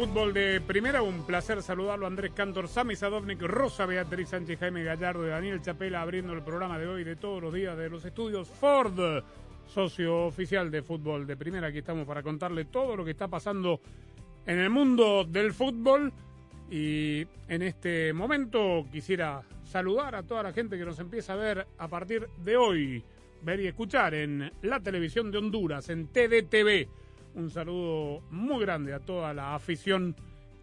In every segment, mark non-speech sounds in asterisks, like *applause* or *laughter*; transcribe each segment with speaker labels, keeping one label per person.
Speaker 1: Fútbol de Primera.
Speaker 2: Un placer saludarlo, Andrés Cantor, Sami Sadovnik, Rosa Beatriz Sánchez, Jaime Gallardo y Daniel Chapela abriendo el programa de hoy de todos los días de los estudios Ford, socio oficial de Fútbol de Primera. Aquí estamos para contarle todo lo que está pasando en el mundo del fútbol. Y en este momento quisiera saludar a toda la gente que nos empieza a ver a partir de hoy, ver y escuchar en la televisión de Honduras, en TDTV. Un saludo muy grande a toda la afición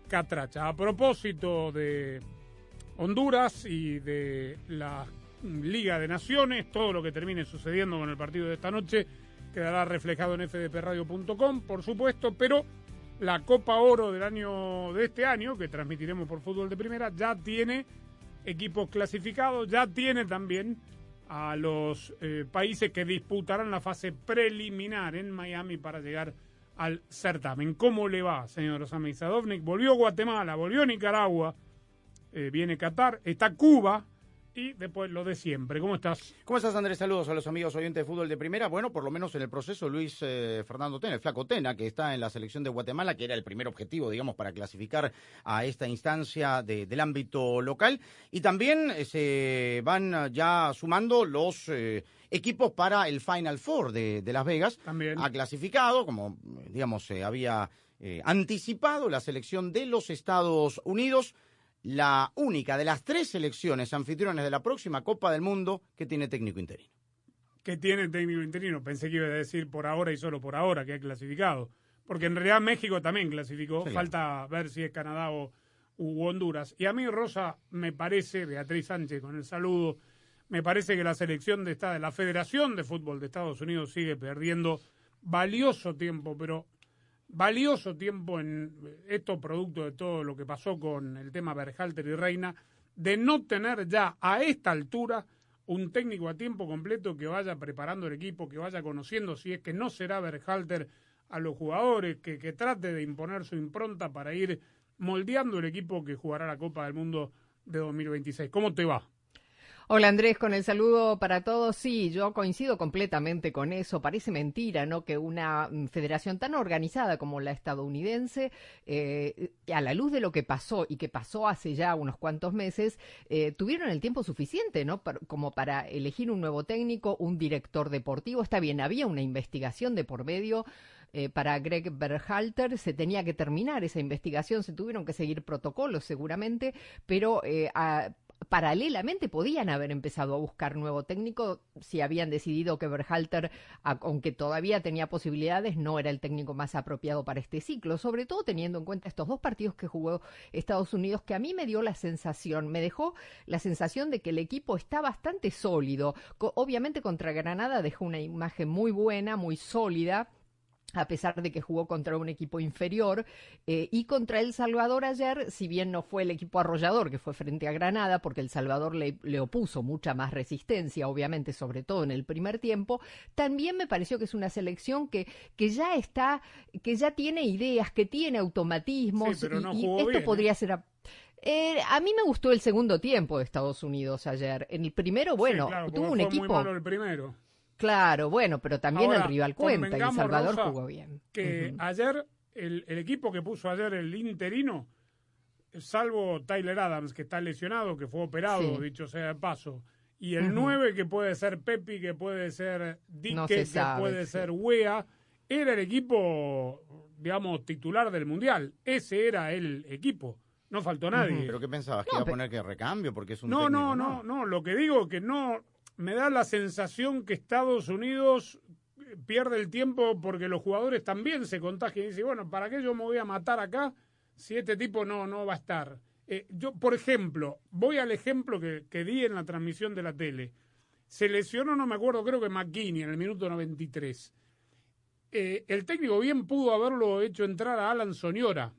Speaker 2: catracha. A propósito de Honduras y de la Liga de Naciones, todo lo que termine sucediendo con el partido de esta noche quedará reflejado en fdpradio.com, por supuesto, pero la Copa Oro del año de este año, que transmitiremos por fútbol de primera, ya tiene equipos clasificados, ya tiene también a los eh, países que disputarán la fase preliminar en Miami para llegar al certamen. ¿Cómo le va, señor Osama Sadovnik? Volvió Guatemala, volvió Nicaragua, eh, viene Qatar, está Cuba y después lo de siempre. ¿Cómo estás?
Speaker 3: ¿Cómo estás, Andrés? Saludos a los amigos oyentes de fútbol de primera. Bueno, por lo menos en el proceso, Luis eh, Fernando Tena, el flaco Tena, que está en la selección de Guatemala, que era el primer objetivo, digamos, para clasificar a esta instancia de- del ámbito local. Y también eh, se van ya sumando los eh, equipos para el Final Four de, de Las Vegas.
Speaker 2: También.
Speaker 3: Ha clasificado, como, digamos, se había eh, anticipado, la selección de los Estados Unidos la única de las tres selecciones anfitriones de la próxima Copa del Mundo que tiene técnico interino.
Speaker 2: que tiene técnico interino. Pensé que iba a decir por ahora y solo por ahora que ha clasificado. Porque en realidad México también clasificó.
Speaker 3: Sí,
Speaker 2: Falta ver si es Canadá o u Honduras. Y a mí, Rosa, me parece, Beatriz Sánchez con el saludo, me parece que la selección de esta, la Federación de Fútbol de Estados Unidos sigue perdiendo valioso tiempo, pero valioso tiempo en esto producto de todo lo que pasó con el tema Berhalter y Reina, de no tener ya a esta altura un técnico a tiempo completo que vaya preparando el equipo, que vaya conociendo si es que no será Berhalter a los jugadores, que, que trate de imponer su impronta para ir moldeando el equipo que jugará la Copa del Mundo de 2026. ¿Cómo te va?
Speaker 4: Hola Andrés, con el saludo para todos. Sí, yo coincido completamente con eso. Parece mentira, ¿no? Que una mm, federación tan organizada como la estadounidense, eh, a la luz de lo que pasó y que pasó hace ya unos cuantos meses, eh, tuvieron el tiempo suficiente, ¿no? Como para elegir un nuevo técnico, un director deportivo. Está bien, había una investigación de por medio. eh, para Greg Berhalter se tenía que terminar esa investigación, se tuvieron que seguir protocolos seguramente, pero eh, a- paralelamente podían haber empezado a buscar nuevo técnico si habían decidido que Berhalter, aunque todavía tenía posibilidades, no era el técnico más apropiado para este ciclo, sobre todo teniendo en cuenta estos dos partidos que jugó Estados Unidos, que a mí me dio la sensación, me dejó la sensación de que el equipo está bastante sólido. Obviamente contra Granada dejó una imagen muy buena, muy sólida a pesar de que jugó contra un equipo inferior, eh, y contra El Salvador ayer, si bien no fue el equipo arrollador que fue frente a Granada, porque El Salvador le, le opuso mucha más resistencia, obviamente, sobre todo en el primer tiempo, también me pareció que es una selección que, que ya está, que ya tiene ideas, que tiene automatismos,
Speaker 2: Sí,
Speaker 4: y,
Speaker 2: no
Speaker 4: y esto
Speaker 2: bien, ¿eh?
Speaker 4: podría ser... a- Eh, a mí me gustó el segundo tiempo de Estados Unidos ayer. En el primero, bueno,
Speaker 2: Sí, claro,
Speaker 4: tuvo un
Speaker 2: fue muy
Speaker 4: equipo.
Speaker 2: malo el primero.
Speaker 4: Claro, bueno, pero también
Speaker 2: Ahora,
Speaker 4: el rival cuenta. y El Salvador
Speaker 2: Rosa,
Speaker 4: jugó bien.
Speaker 2: que ayer el, el equipo que puso ayer el interino, salvo Tyler Adams, que está lesionado, que fue operado,
Speaker 4: Sí.
Speaker 2: dicho sea de paso, y el
Speaker 4: Ujú.
Speaker 2: 9 que puede ser Pepi, que puede ser Dique,
Speaker 4: No se
Speaker 2: que
Speaker 4: sabe,
Speaker 2: puede
Speaker 4: sí.
Speaker 2: ser Wea, era el equipo, digamos, titular del Mundial. Ese era el equipo. No faltó nadie.
Speaker 3: ¿Pero qué pensabas? ¿Que
Speaker 5: No,
Speaker 3: iba a poner que recambio porque es un
Speaker 2: No,
Speaker 3: técnico?
Speaker 2: no, no, no. Lo que digo que no. Me da la sensación que Estados Unidos eh, pierde el tiempo porque los jugadores también se contagian y dicen, bueno, ¿para qué yo me voy a matar acá si este tipo no, no va a estar? Eh, yo, por ejemplo, voy al ejemplo que, que di en la transmisión de la tele. Se lesionó, no me acuerdo, creo que McKinney en el minuto 93. Eh, el técnico bien pudo haberlo hecho entrar a Alan Soñora.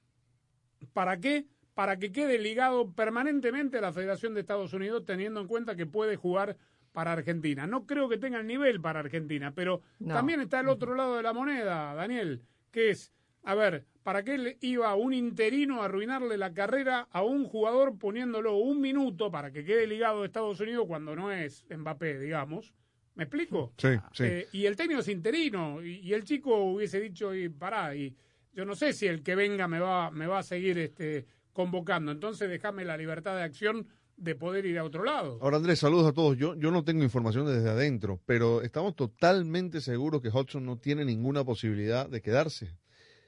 Speaker 2: ¿Para qué? Para que quede ligado permanentemente a la Federación de Estados Unidos, teniendo en cuenta que puede jugar para Argentina. No creo que tenga el nivel para Argentina, pero
Speaker 5: No.
Speaker 2: también está el otro lado de la moneda, Daniel, que es, a ver, ¿para qué le iba un interino a arruinarle la carrera a un jugador poniéndolo un minuto para que quede ligado a Estados Unidos cuando no es Mbappé, digamos? ¿Me explico?
Speaker 6: Sí, sí.
Speaker 2: Eh, y el técnico es interino y, y el chico hubiese dicho y pará y yo no sé si el que venga me va me va a seguir este convocando entonces déjame la libertad de acción de poder ir a otro lado
Speaker 6: Ahora, Andrés, saludos a todos. Yo, yo no tengo información desde adentro, pero estamos totalmente seguros que Hudson no tiene ninguna posibilidad de quedarse.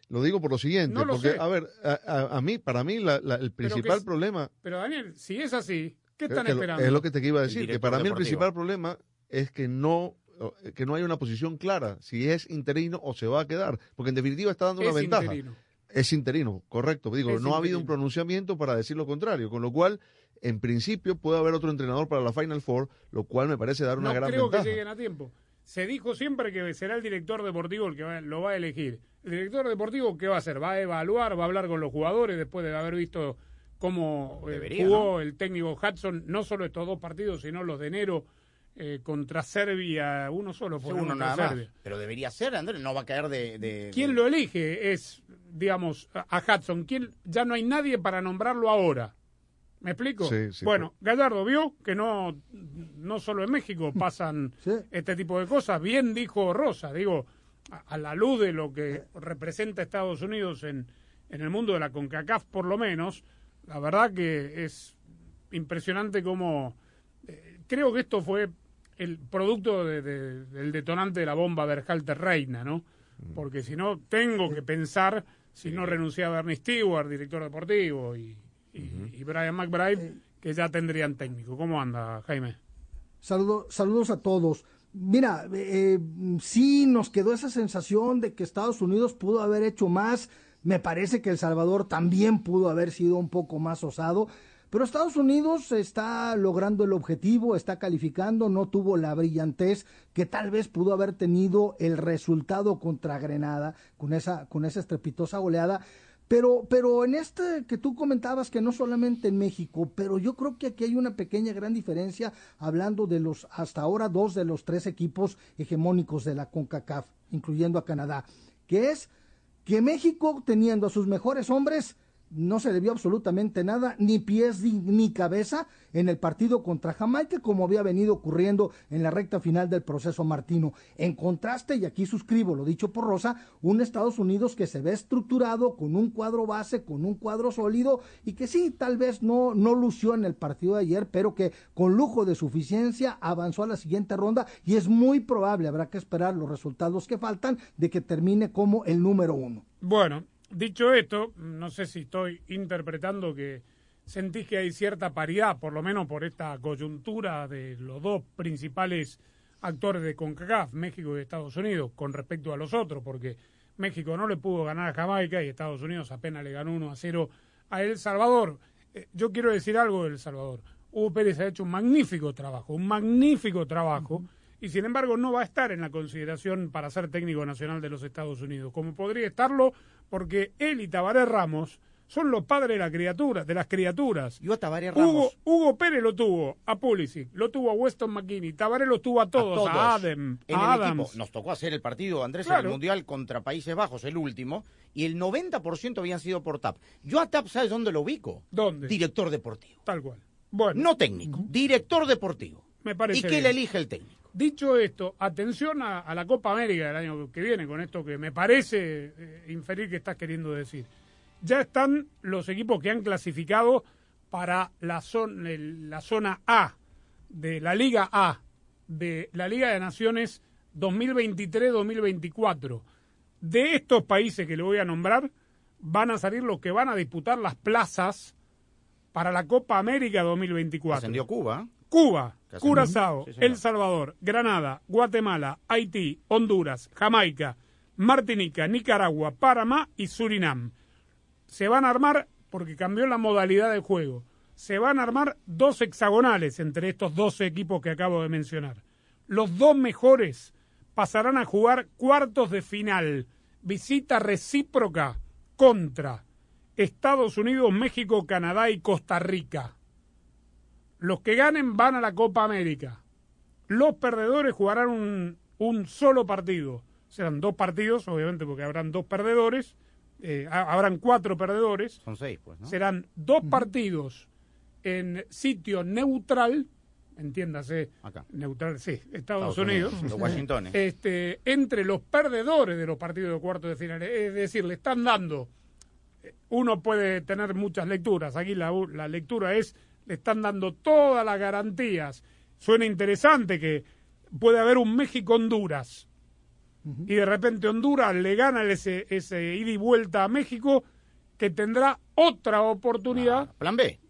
Speaker 6: Lo digo por lo siguiente,
Speaker 2: No lo
Speaker 6: porque,
Speaker 2: sé.
Speaker 6: a ver, a, a- a mí, para mí, la- la- el
Speaker 2: Pero que
Speaker 6: principal
Speaker 2: es-
Speaker 6: problema
Speaker 2: pero Daniel si es así qué
Speaker 6: es,
Speaker 2: están
Speaker 6: que lo-
Speaker 2: esperando
Speaker 6: es lo que te iba a decir, que para mí el principal problema es que no que no hay una posición clara, si es interino o se va a quedar, porque en definitiva está dando
Speaker 2: es
Speaker 6: una ventaja.
Speaker 2: interino.
Speaker 6: Es interino, correcto. Digo,
Speaker 2: Es
Speaker 6: no ha habido un pronunciamiento para decir lo contrario, con lo cual, en principio, puede haber otro entrenador para la Final Four, lo cual me parece dar una
Speaker 2: no
Speaker 6: gran
Speaker 2: creo
Speaker 6: ventaja.
Speaker 2: que lleguen a tiempo se dijo siempre que será el director deportivo el que va- lo va a elegir el director deportivo qué va a hacer va a evaluar va a hablar con los jugadores después de haber visto cómo eh,
Speaker 3: Debería,
Speaker 2: jugó el técnico Hudson no solo estos dos partidos sino los de enero eh, contra Serbia uno solo fue
Speaker 3: uno nada más.
Speaker 2: Serbia.
Speaker 3: Pero debería ser, Andrés, no va a caer de... de-
Speaker 2: ¿Quién
Speaker 3: de-
Speaker 2: lo elige? Es, digamos, a a Hudson. ¿Quién, ya no hay nadie para nombrarlo ahora. ¿Me explico?
Speaker 6: Sí, sí,
Speaker 2: bueno, Gallardo vio que no, no solo en México *laughs* pasan
Speaker 7: Sí.
Speaker 2: este tipo de cosas. Bien dijo Rosa, digo, a, a la luz de lo que representa Estados Unidos en, en el mundo de la CONCACAF, por lo menos, la verdad que es impresionante cómo... eh, creo que esto fue el producto de- de- del detonante de la bomba Berhalter Reina, ¿no? Porque si no, tengo que pensar si no renunciaba Ernie Stewart, director deportivo, y, y- y Brian McBride, que ya tendrían técnico. ¿Cómo anda, Jaime?
Speaker 7: Saludo- saludos a todos. Mira, eh, sí nos quedó esa sensación de que Estados Unidos pudo haber hecho más. Me parece que El Salvador también pudo haber sido un poco más osado. Pero Estados Unidos está logrando el objetivo, está calificando, no tuvo la brillantez que tal vez pudo haber tenido el resultado contra Grenada con esa, con esa estrepitosa goleada. Pero, pero en este que tú comentabas que no solamente en México, pero yo creo que aquí hay una pequeña gran diferencia hablando de los hasta ahora dos de los tres equipos hegemónicos de la CONCACAF, incluyendo a Canadá, que es que México teniendo a sus mejores hombres no se le vio absolutamente nada, ni pies ni, cabeza en el partido contra Jamaica, como había venido ocurriendo en la recta final del proceso Martino. En contraste, y aquí suscribo lo dicho por Rosa, un Estados Unidos que se ve estructurado con un cuadro base, con un cuadro sólido, y que sí, tal vez no, no lució en el partido de ayer, pero que con lujo de suficiencia avanzó a la siguiente ronda, y es muy probable, habrá que esperar los resultados que faltan, de que termine como el número uno.
Speaker 2: Bueno, dicho esto, no sé si estoy interpretando que sentís que hay cierta paridad, por lo menos por esta coyuntura de los dos principales actores de CONCACAF, México y Estados Unidos, con respecto a los otros, porque México no le pudo ganar a Jamaica y Estados Unidos apenas le ganó 1 a 0 a El Salvador. Eh, yo quiero decir algo de El Salvador. Hugo Pérez ha hecho un magnífico trabajo, un magnífico trabajo, y sin embargo no va a estar en la consideración para ser técnico nacional de los Estados Unidos, como podría estarlo porque él y Tabaré Ramos son los padres de la criatura, de las criaturas.
Speaker 3: Yo a Tabaré Ramos...
Speaker 2: Hugo Pérez lo tuvo a Pulisic, lo tuvo a Weston McKinney, Tabaré lo tuvo a todos, a,
Speaker 3: todos
Speaker 2: Adam,
Speaker 3: en
Speaker 2: a
Speaker 3: el
Speaker 2: Adams.
Speaker 3: equipo. Nos tocó hacer el partido, Andrés, en el Mundial contra Países Bajos, el último, y el 90% habían sido por TAP. Yo a TAP, ¿sabes dónde lo ubico?
Speaker 2: ¿Dónde?
Speaker 3: Director deportivo.
Speaker 2: Tal cual. Bueno,
Speaker 3: No técnico, director deportivo.
Speaker 2: me parece
Speaker 3: ¿Y qué
Speaker 2: bien.
Speaker 3: le elige el técnico?
Speaker 2: Dicho esto, atención a, la Copa América del año que viene, con esto que me parece eh, inferir que estás queriendo decir. Ya están los equipos que han clasificado para la, zon- la zona A de la Liga A, de la Liga de Naciones 2023-2024. De estos países que le voy a nombrar, van a salir los que van a disputar las plazas para la Copa América 2024.
Speaker 3: Ascendió Cuba.
Speaker 2: Cuba. Curazao,
Speaker 3: Sí.
Speaker 2: El Salvador, Granada, Guatemala, Haití, Honduras, Jamaica, Martinica, Nicaragua, Panamá y Surinam. Se van a armar, porque cambió la modalidad de juego, se van a armar dos hexagonales entre estos 12 equipos que acabo de mencionar. Los dos mejores pasarán a jugar cuartos de final, visita recíproca contra Estados Unidos, México, Canadá y Costa Rica. Los que ganen van a la Copa América. Los perdedores jugarán un, un solo partido. Serán dos partidos, obviamente, porque habrán dos perdedores. eh, ha- habrán cuatro perdedores.
Speaker 3: Son seis, pues, ¿no?
Speaker 2: Serán dos partidos en sitio neutral, entiéndase,
Speaker 3: Acá.
Speaker 2: neutral, sí, Estados,
Speaker 3: Estados
Speaker 2: Unidos,
Speaker 3: Los Washingtones. *laughs*
Speaker 2: este, entre los perdedores de los partidos de cuartos de final. Es decir, le están dando, eh, uno puede tener muchas lecturas, aquí la, la lectura es, le están dando todas las garantías. Suena interesante que puede haber un México-Honduras y de repente Honduras le gana ese, ese ida y vuelta a México que tendrá otra oportunidad.
Speaker 3: Ah, plan B.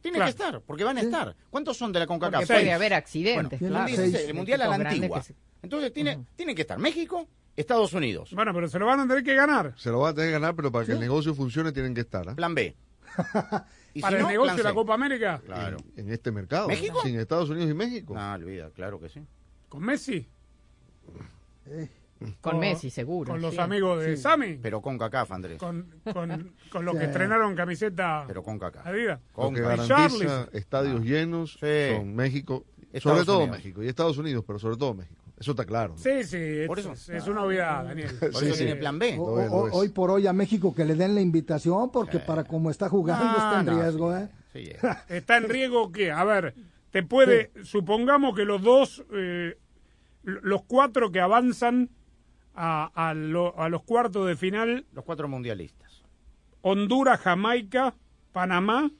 Speaker 3: Tiene
Speaker 2: Claro.
Speaker 3: que estar, porque van a estar. ¿Cuántos son de la CONCACAF?
Speaker 5: Porque puede
Speaker 3: Seis.
Speaker 5: haber accidentes,
Speaker 3: Bueno,
Speaker 5: claro.
Speaker 3: el mundial,
Speaker 7: Seis.
Speaker 3: el mundial a la antigua.
Speaker 5: se-
Speaker 3: Entonces tiene, tienen que estar México, Estados Unidos.
Speaker 2: Bueno, pero se lo van a tener que ganar.
Speaker 6: Se lo va a tener que ganar, pero para que el negocio funcione tienen que estar ¿ah?
Speaker 3: Plan B. *laughs* Y
Speaker 2: Para
Speaker 3: si
Speaker 2: el
Speaker 3: no,
Speaker 2: negocio de la. Copa América,
Speaker 3: Claro.
Speaker 6: en este mercado.
Speaker 3: ¿México?
Speaker 6: Sin Estados Unidos y México.
Speaker 3: No, olvida, claro que sí.
Speaker 2: con Messi,
Speaker 5: Con Messi, seguro.
Speaker 2: con los
Speaker 5: sí.
Speaker 2: amigos de Sami,
Speaker 3: Pero con CACAF, Andrés.
Speaker 2: con, con, *laughs* con los que
Speaker 7: Sí.
Speaker 2: estrenaron camiseta
Speaker 3: Pero con CACAF.
Speaker 2: Adidas.
Speaker 3: Con
Speaker 6: que garantiza estadios llenos
Speaker 3: Sí.
Speaker 6: son México,
Speaker 3: Estados
Speaker 6: sobre todo
Speaker 3: Unidos.
Speaker 6: México y Estados Unidos, pero sobre todo México. Eso está claro. ¿no?
Speaker 2: Sí, sí, es,
Speaker 3: Por eso.
Speaker 2: es- es una obviedad, Daniel.
Speaker 3: Por
Speaker 6: Sí,
Speaker 3: eso
Speaker 6: sí.
Speaker 3: tiene plan B.
Speaker 7: O-
Speaker 6: Lo es,
Speaker 7: o-
Speaker 6: lo es.
Speaker 7: hoy por hoy a México que le den la invitación porque para como está jugando está en
Speaker 3: No,
Speaker 7: riesgo,
Speaker 3: sí,
Speaker 7: ¿eh?
Speaker 3: sí. *laughs*
Speaker 2: Está en riesgo que, a ver, te puede, supongamos que los dos, eh, los cuatro que avanzan a, a lo- a los cuartos de final,
Speaker 3: Los cuatro mundialistas.
Speaker 2: Honduras, Jamaica, Panamá,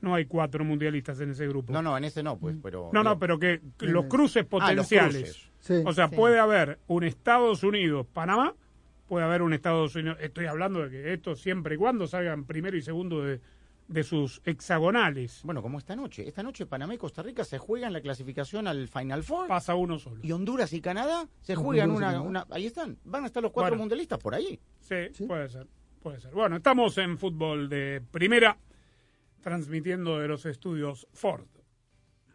Speaker 2: no hay cuatro mundialistas en ese grupo.
Speaker 3: No, no, en ese no, pues, pero...
Speaker 2: No, no, pero que que los cruces
Speaker 3: ah, los
Speaker 2: potenciales.
Speaker 3: cruces.
Speaker 7: Sí.
Speaker 2: O sea,
Speaker 5: Sí.
Speaker 2: puede haber un Estados Unidos, Panamá, puede haber un Estados Unidos. Estoy hablando de que esto siempre y cuando salgan primero y segundo de, de sus hexagonales.
Speaker 3: Bueno, como esta noche. Esta noche Panamá y Costa Rica se juegan la clasificación al Final Four.
Speaker 2: Pasa uno solo.
Speaker 3: Y Honduras y Canadá se juegan una, una... Ahí están. Van a estar los cuatro
Speaker 2: Bueno.
Speaker 3: mundialistas por ahí.
Speaker 2: Sí, puede ser, puede ser. Bueno, estamos en fútbol de primera, transmitiendo de los estudios Ford.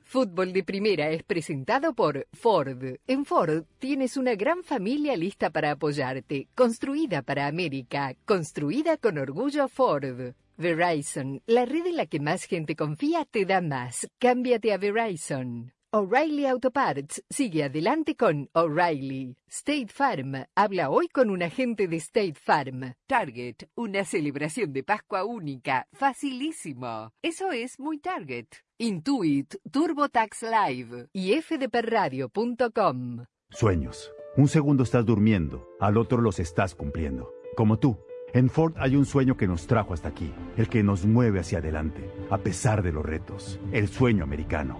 Speaker 4: Fútbol de Primera es presentado por Ford. En Ford tienes una gran familia lista para apoyarte, construida para América, construida con orgullo Ford. Verizon, la red en la que más gente confía, te da más. Cámbiate a Verizon. O'Reilly Auto Parts sigue adelante con O'Reilly. State Farm habla hoy con un agente de State Farm. Target, una celebración de Pascua única, facilísimo. Eso es muy Target. Intuit, TurboTax Live y fdpradio.com.
Speaker 8: Sueños. Un segundo estás durmiendo, al otro los estás cumpliendo. Como tú. En Ford hay un sueño que nos trajo hasta aquí, el que nos mueve hacia adelante, a pesar de los retos, el sueño americano.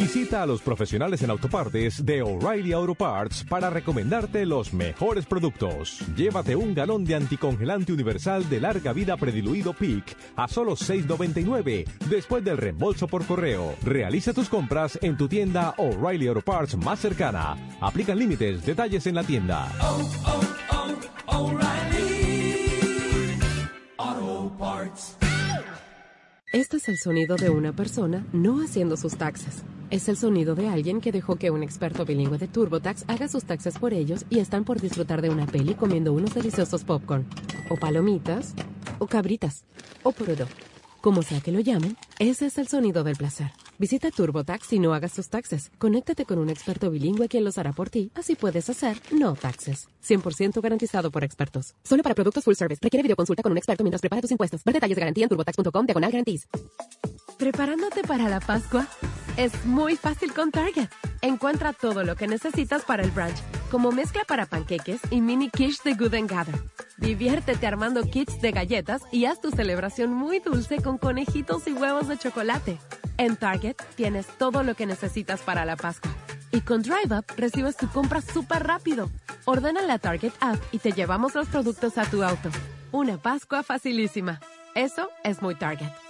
Speaker 9: Visita a los profesionales en autopartes de O'Reilly Auto Parts para recomendarte los mejores productos. Llévate un galón de anticongelante universal de larga vida prediluido PIC a solo $6.99 después del reembolso por correo. Realiza tus compras en tu tienda O'Reilly Auto Parts más cercana. Aplican límites, detalles en la tienda.
Speaker 10: Este es el sonido de una persona no haciendo sus taxes. Es el sonido de alguien que dejó que un experto bilingüe de TurboTax haga sus taxes por ellos y están por disfrutar de una peli comiendo unos deliciosos popcorn, o palomitas, o cabritas, o porodo. Como sea que lo llamen, ese es el sonido del placer. Visita TurboTax y no hagas tus taxes. Conéctate con un experto bilingüe quien los hará por ti, así puedes hacer no taxes. 100% garantizado por expertos. Solo para productos full service. Requiere videoconsulta con un experto mientras prepara tus impuestos. Ver detalles de garantía en turbotax.com diagonal guarantees. ¿Preparándote para la Pascua? Es muy fácil con Target. Encuentra todo lo que necesitas para el brunch, como mezcla para panqueques y mini quiche de Good Gather. Diviértete armando kits de galletas y haz tu celebración muy dulce con conejitos y huevos de chocolate. En Target tienes todo lo que necesitas para la Pascua. Y con Drive Up recibes tu compra súper rápido. Ordena la Target app y te llevamos los productos a tu auto. Una Pascua facilísima. Eso es muy Target.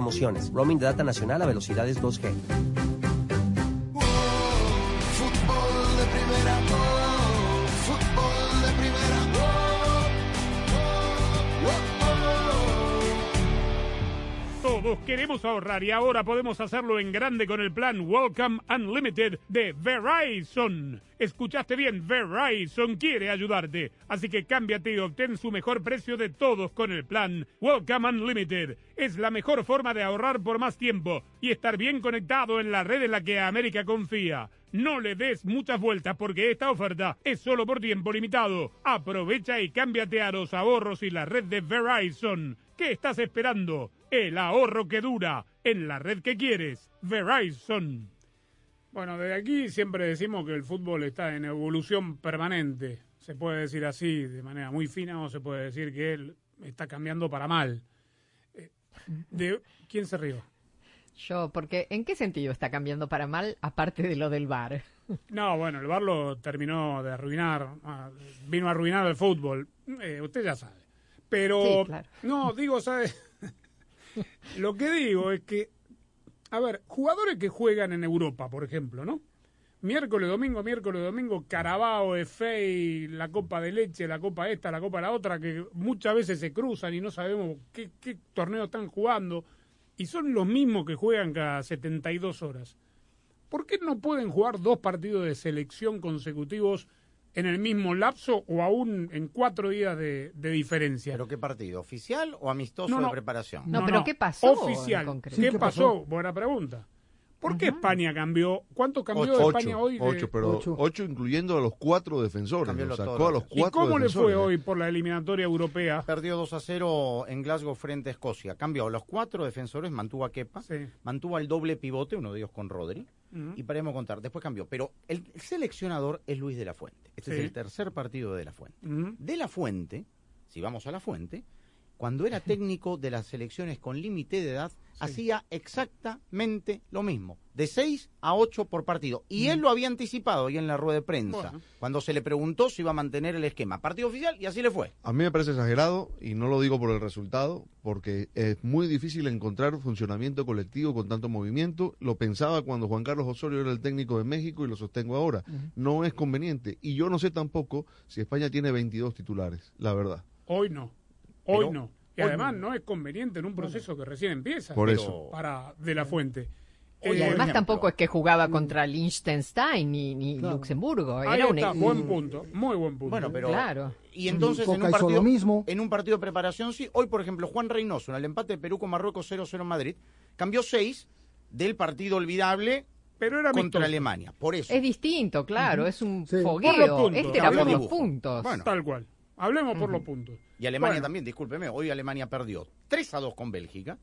Speaker 11: Roaming de data nacional a velocidades 2G.
Speaker 2: Queremos ahorrar y ahora podemos hacerlo en grande con el plan Welcome Unlimited de Verizon. Escuchaste bien, Verizon quiere ayudarte. Así que cámbiate y obtén su mejor precio de todos con el plan Welcome Unlimited. Es la mejor forma de ahorrar por más tiempo y estar bien conectado en la red en la que América confía. No le des muchas vueltas porque esta oferta es solo por tiempo limitado. Aprovecha y cámbiate a los ahorros y la red de Verizon. ¿Qué estás esperando? El ahorro que dura en la red que quieres. Verizon. Bueno, desde aquí siempre decimos que el fútbol está en evolución permanente. Se puede decir así de manera muy fina o se puede decir que él está cambiando para mal. Eh, De, ¿Quién se rió?
Speaker 5: Yo, porque ¿en qué sentido está cambiando para mal, aparte de lo del bar? *laughs*
Speaker 2: No, bueno, el bar lo terminó de arruinar. vino a arruinar el fútbol. Eh, usted ya sabe. Pero,
Speaker 5: Sí, claro.
Speaker 2: no, digo, ¿sabe? Lo que digo es que, a ver, jugadores que juegan en Europa, por ejemplo, ¿no? Miércoles, domingo, miércoles, domingo, Carabao, FA, la Copa de Leche, la Copa esta, la Copa la otra, que muchas veces se cruzan y no sabemos qué, qué torneo están jugando, y son los mismos que juegan cada 72 horas. ¿Por qué no pueden jugar dos partidos de selección consecutivos en el mismo lapso o aún en cuatro días de, de diferencia?
Speaker 3: ¿Pero qué partido? ¿Oficial o amistoso
Speaker 2: No, no.
Speaker 3: de preparación?
Speaker 5: No, pero ¿qué pasó
Speaker 2: Oficial. ¿Qué,
Speaker 7: Sí, ¿qué
Speaker 2: pasó?
Speaker 7: pasó?
Speaker 2: Buena pregunta. ¿Por qué España cambió? ¿Cuánto cambió
Speaker 6: Ocho,
Speaker 2: España hoy? de-
Speaker 6: ocho, pero
Speaker 7: Ocho.
Speaker 6: ocho. incluyendo a los cuatro defensores.
Speaker 3: Cambió
Speaker 6: Lo
Speaker 3: los
Speaker 6: sacó
Speaker 3: todos.
Speaker 6: a los
Speaker 2: ¿Y
Speaker 6: cuatro
Speaker 2: cómo le fue hoy por la eliminatoria europea?
Speaker 3: Perdió 2 a 0 en Glasgow frente a Escocia. Cambió a los cuatro defensores, mantuvo a Kepa,
Speaker 2: Sí.
Speaker 3: mantuvo al doble pivote, uno de ellos con Rodri, y paremos contar. Después cambió. Pero el seleccionador es Luis de la Fuente. Este
Speaker 2: Sí.
Speaker 3: es el tercer partido de la Fuente. De la Fuente, si vamos a la Fuente, cuando era técnico de las selecciones con límite de edad, hacía exactamente lo mismo, de 6 a 8 por partido. Y él lo había anticipado ahí en la rueda de prensa,
Speaker 2: Bueno.
Speaker 3: cuando se le preguntó si iba a mantener el esquema. Partido oficial y así le fue.
Speaker 6: A mí me parece exagerado y no lo digo por el resultado, porque es muy difícil encontrar funcionamiento colectivo con tanto movimiento. Lo pensaba cuando Juan Carlos Osorio era el técnico de México y lo sostengo ahora. No es conveniente. Y yo no sé tampoco si España tiene 22 titulares, la verdad.
Speaker 2: Hoy no. Hoy
Speaker 6: Pero-
Speaker 2: no. Y
Speaker 6: hoy
Speaker 2: además no es conveniente en un proceso que recién empieza.
Speaker 6: Por eso.
Speaker 2: Para de la fuente.
Speaker 5: Y
Speaker 2: Eh,
Speaker 5: además tampoco es que jugaba contra Liechtenstein ni, ni Luxemburgo.
Speaker 2: Ahí
Speaker 5: Era un
Speaker 2: está,
Speaker 5: e-
Speaker 2: buen punto, muy buen punto.
Speaker 3: Bueno, pero
Speaker 5: Claro.
Speaker 3: y entonces en un partido
Speaker 7: lo mismo.
Speaker 3: en un partido de preparación sí, hoy por ejemplo Juan Reynoso en el empate de Perú con Marruecos 0-0 en Madrid cambió 6 del partido olvidable
Speaker 2: pero era
Speaker 3: contra
Speaker 2: amistoso.
Speaker 3: Alemania, por eso.
Speaker 5: Es distinto, claro, es un
Speaker 2: Por
Speaker 5: fogueo.
Speaker 2: los puntos.
Speaker 5: Este era por los puntos.
Speaker 3: Bueno.
Speaker 2: Tal cual. Hablemos por los puntos.
Speaker 3: Y Alemania
Speaker 2: Bueno.
Speaker 3: también, discúlpeme, hoy Alemania perdió 3 a 2 con Bélgica.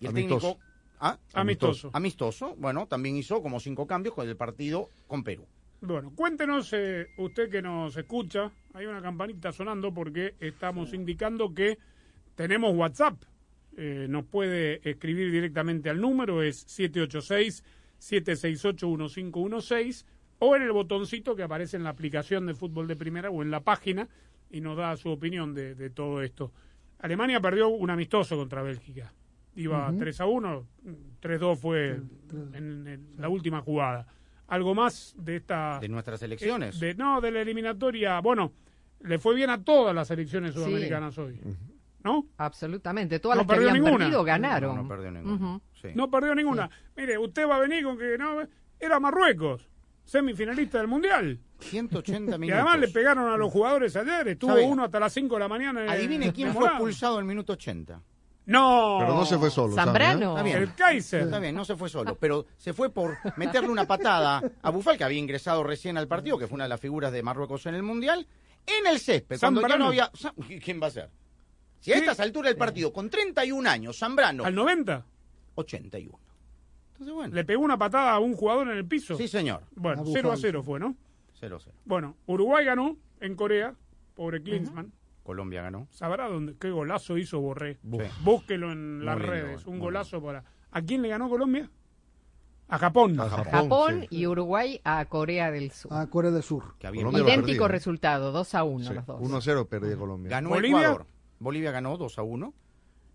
Speaker 3: Y el
Speaker 6: Amistoso.
Speaker 3: técnico ¿Ah?
Speaker 2: Amistoso.
Speaker 3: Amistoso, bueno, también hizo como cinco cambios con el partido con Perú.
Speaker 2: Bueno, cuéntenos, eh, usted que nos escucha, hay una campanita sonando porque estamos indicando que tenemos WhatsApp. Eh, nos puede escribir directamente al número, es 786-768-1516, o en el botoncito que aparece en la aplicación de fútbol de primera o en la página y nos da su opinión de, de todo esto. Alemania perdió un amistoso contra Bélgica. Iba
Speaker 7: Ujú.
Speaker 2: 3 a 1, 3-2 fue en, en la última jugada. Algo más de esta...
Speaker 3: De nuestras elecciones.
Speaker 2: De, no, de la eliminatoria. Bueno, le fue bien a todas las elecciones
Speaker 5: Sí.
Speaker 2: sudamericanas hoy. ¿No?
Speaker 5: Absolutamente. Todas
Speaker 2: No
Speaker 5: las que
Speaker 2: perdió
Speaker 5: habían
Speaker 2: ninguna.
Speaker 5: perdido ganaron.
Speaker 3: No, no perdió ninguna.
Speaker 2: No perdió ninguna. Mire, usted va a venir con que no, era Marruecos, semifinalista del Mundial.
Speaker 3: 180
Speaker 2: Y *laughs*
Speaker 3: minutos.
Speaker 2: además le pegaron a los jugadores ayer. Estuvo
Speaker 3: ¿Sabe?
Speaker 2: uno hasta las 5 de la mañana. en-
Speaker 3: Adivine quién fue expulsado en el minuto 80.
Speaker 2: No.
Speaker 6: Pero no se fue solo. ¿sabe,
Speaker 5: Zambrano.
Speaker 2: El Kaiser.
Speaker 3: Está bien, no se fue solo, pero se fue por meterle una patada a Bufal, que había ingresado recién al partido, que fue una de las figuras de Marruecos en el Mundial, en el césped, cuando ya no había... ¿Quién va a ser? Si a
Speaker 2: ¿Qué?
Speaker 3: estas alturas del partido, con 31 años, Zambrano,
Speaker 2: Al 90
Speaker 3: 81. Entonces, bueno,
Speaker 2: le pegó una patada a un jugador en el piso.
Speaker 3: sí señor,
Speaker 2: Bueno,
Speaker 7: A
Speaker 2: 0 a
Speaker 7: Bufal.
Speaker 2: 0 fue, ¿no?
Speaker 3: 0-0.
Speaker 2: Bueno, Uruguay ganó en Corea, pobre Klinsmann.
Speaker 3: Colombia ganó.
Speaker 2: Sabrá dónde, qué golazo hizo Borré.
Speaker 3: Sí.
Speaker 2: Búsquelo en las
Speaker 3: lindo,
Speaker 2: redes. Un golazo para. ¿A quién le ganó Colombia? A Japón.
Speaker 6: A Japón,
Speaker 5: Japón
Speaker 6: sí.
Speaker 5: y Uruguay a Corea del Sur.
Speaker 7: A Corea del Sur.
Speaker 3: Que había
Speaker 5: Idéntico
Speaker 6: perdió.
Speaker 5: resultado, 2 a 1
Speaker 6: Sí,
Speaker 5: los dos.
Speaker 6: 1 a 0 perdía Colombia.
Speaker 3: Ganó
Speaker 2: ¿Bolivia?
Speaker 3: Ecuador. Bolivia ganó 2 a 1.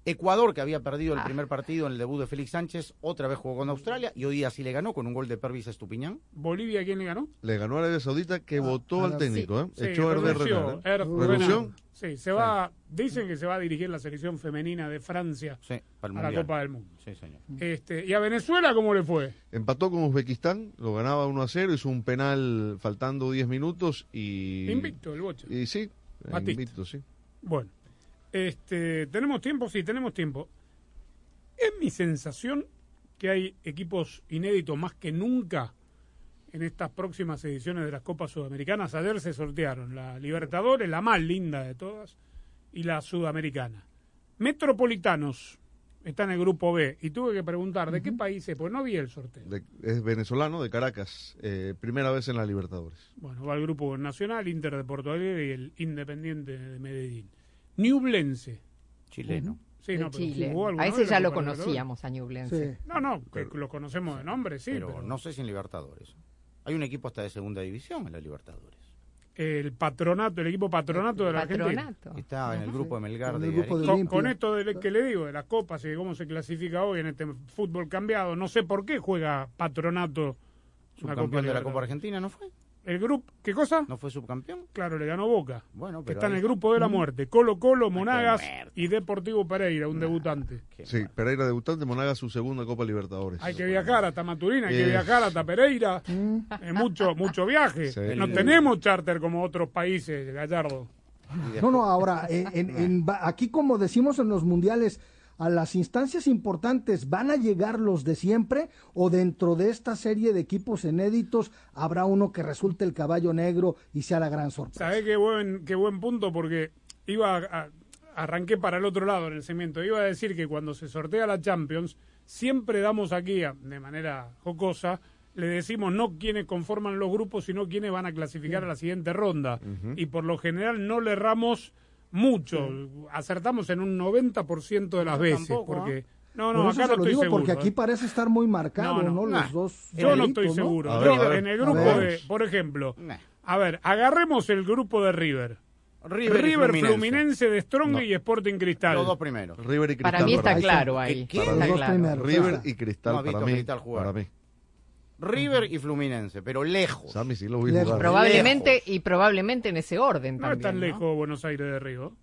Speaker 3: Ecuador, que había perdido el
Speaker 5: Ah.
Speaker 3: primer partido en el debut de Félix Sánchez, otra vez jugó con Australia y hoy día sí le ganó con un gol de Pervis Estupiñán.
Speaker 2: ¿Bolivia quién le ganó?
Speaker 6: Le ganó a Arabia Saudita que votó
Speaker 7: a
Speaker 6: al técnico, ¿eh?
Speaker 2: Sí,
Speaker 6: Echó a Hervé
Speaker 2: renunció.
Speaker 6: Renard, ¿eh?
Speaker 2: Sí, se va. Dicen que se va a dirigir la selección femenina de Francia
Speaker 3: Sí, para
Speaker 2: a la. Copa del Mundo.
Speaker 3: Sí, señor.
Speaker 2: Este, ¿Y a Venezuela cómo le fue?
Speaker 6: Empató con Uzbekistán, lo ganaba 1 a 0, hizo un penal faltando 10 minutos y...
Speaker 2: Invicto el boche.
Speaker 6: Y sí,
Speaker 2: Batista.
Speaker 6: invicto, sí.
Speaker 2: Bueno, este, ¿tenemos tiempo? Sí, tenemos tiempo. Es mi sensación que hay equipos inéditos más que nunca en estas próximas ediciones de las Copas Sudamericanas. Ayer se sortearon la Libertadores, la más linda de todas, y la Sudamericana. Metropolitanos está en el grupo B y tuve que preguntar de qué países, pues no vi el sorteo.
Speaker 6: De- es venezolano de Caracas, eh, primera vez en la Libertadores.
Speaker 2: Bueno, va el grupo Nacional, Inter de Porto Alegre y el Independiente de Medellín. Ñublense.
Speaker 3: Chileno.
Speaker 2: Sí, no, pero
Speaker 5: Chile.
Speaker 2: jugó alguna
Speaker 5: A ese ya lo
Speaker 2: Libertadores.
Speaker 5: conocíamos, a Ñublense.
Speaker 7: Sí.
Speaker 2: No, no, que lo conocemos de nombre, sí,
Speaker 3: pero,
Speaker 2: pero,
Speaker 3: no sé si en Libertadores. Hay un equipo hasta de segunda división en la Libertadores.
Speaker 2: el patronato, el equipo patronato de la Argentina.
Speaker 5: Patronato.
Speaker 3: Está en el grupo de Melgar
Speaker 7: En
Speaker 3: de
Speaker 7: grupo de
Speaker 3: Arequipa.
Speaker 2: Con,
Speaker 7: Olimpia.
Speaker 2: con esto de, que le digo, de las copas y de cómo se clasifica hoy en este fútbol cambiado, no sé por qué juega patronato
Speaker 3: Subcampeón de la
Speaker 2: Libertadores.
Speaker 3: Copa Argentina, ¿no fue?
Speaker 2: El grupo, ¿qué cosa?
Speaker 3: ¿No fue subcampeón?
Speaker 2: Claro, le ganó Boca.
Speaker 3: Bueno,
Speaker 2: que está en el grupo de la muerte. Colo Colo, Monagas y Deportivo Pereira, un debutante.
Speaker 3: Qué
Speaker 6: Sí,
Speaker 3: mal.
Speaker 6: Pereira debutante, Monaga su segunda Copa Libertadores.
Speaker 2: Hay que viajar hasta Maturín, hay que
Speaker 6: Eh.
Speaker 2: viajar hasta Pereira. Eh, mucho, mucho viaje.
Speaker 6: Sí.
Speaker 2: No
Speaker 3: El-
Speaker 2: tenemos charter como otros países, Gallardo.
Speaker 7: No, no, ahora, en, en- aquí como decimos en los mundiales, a las instancias importantes, ¿van a llegar los de siempre o dentro de esta serie de equipos inéditos habrá uno que resulte el caballo negro y sea la gran sorpresa?
Speaker 2: ¿Sabés qué buen, qué buen punto? Porque iba a, a- arranqué para el otro lado en el segmento. Iba a decir que cuando se sortea la Champions, siempre damos aquí, a- de manera jocosa, le decimos no quienes conforman los grupos, sino quienes van a clasificar a la siguiente ronda. Y por lo general no le erramos mucho. Acertamos en un 90% de las veces.
Speaker 3: tampoco,
Speaker 2: porque No,
Speaker 7: Por
Speaker 2: no,
Speaker 7: eso
Speaker 2: acá
Speaker 7: se
Speaker 2: no
Speaker 7: lo
Speaker 2: estoy
Speaker 7: digo
Speaker 2: seguro.
Speaker 7: porque aquí
Speaker 2: ¿eh?
Speaker 7: parece estar muy marcado,
Speaker 2: No,
Speaker 7: ¿no?
Speaker 2: no,
Speaker 7: Los
Speaker 2: nah.
Speaker 7: dos.
Speaker 2: Yo no estoy seguro.
Speaker 6: Ver, a ver.
Speaker 2: en el grupo de, por ejemplo,
Speaker 3: Nah.
Speaker 2: a ver, agarremos el grupo de River.
Speaker 3: River,
Speaker 2: River,
Speaker 3: Fluminense.
Speaker 2: Fluminense de Strong
Speaker 6: No.
Speaker 2: y Sporting Cristal.
Speaker 3: Los dos primeros.
Speaker 6: River y Cristal.
Speaker 5: Para mí está claro ahí.
Speaker 3: ¿Qué?
Speaker 5: está
Speaker 7: Los dos
Speaker 5: claro.
Speaker 7: primeros.
Speaker 6: River y Cristal
Speaker 3: No
Speaker 6: para
Speaker 3: visto
Speaker 6: mí.
Speaker 3: Cristal jugar.
Speaker 6: Para mí.
Speaker 3: River y Fluminense, pero lejos.
Speaker 6: Sammy sí lo vi
Speaker 7: Lejos.
Speaker 6: jugar.
Speaker 5: Probablemente, y probablemente en ese orden
Speaker 2: No
Speaker 5: también.
Speaker 2: es tan
Speaker 5: ¿no?
Speaker 2: lejos Buenos Aires de Río.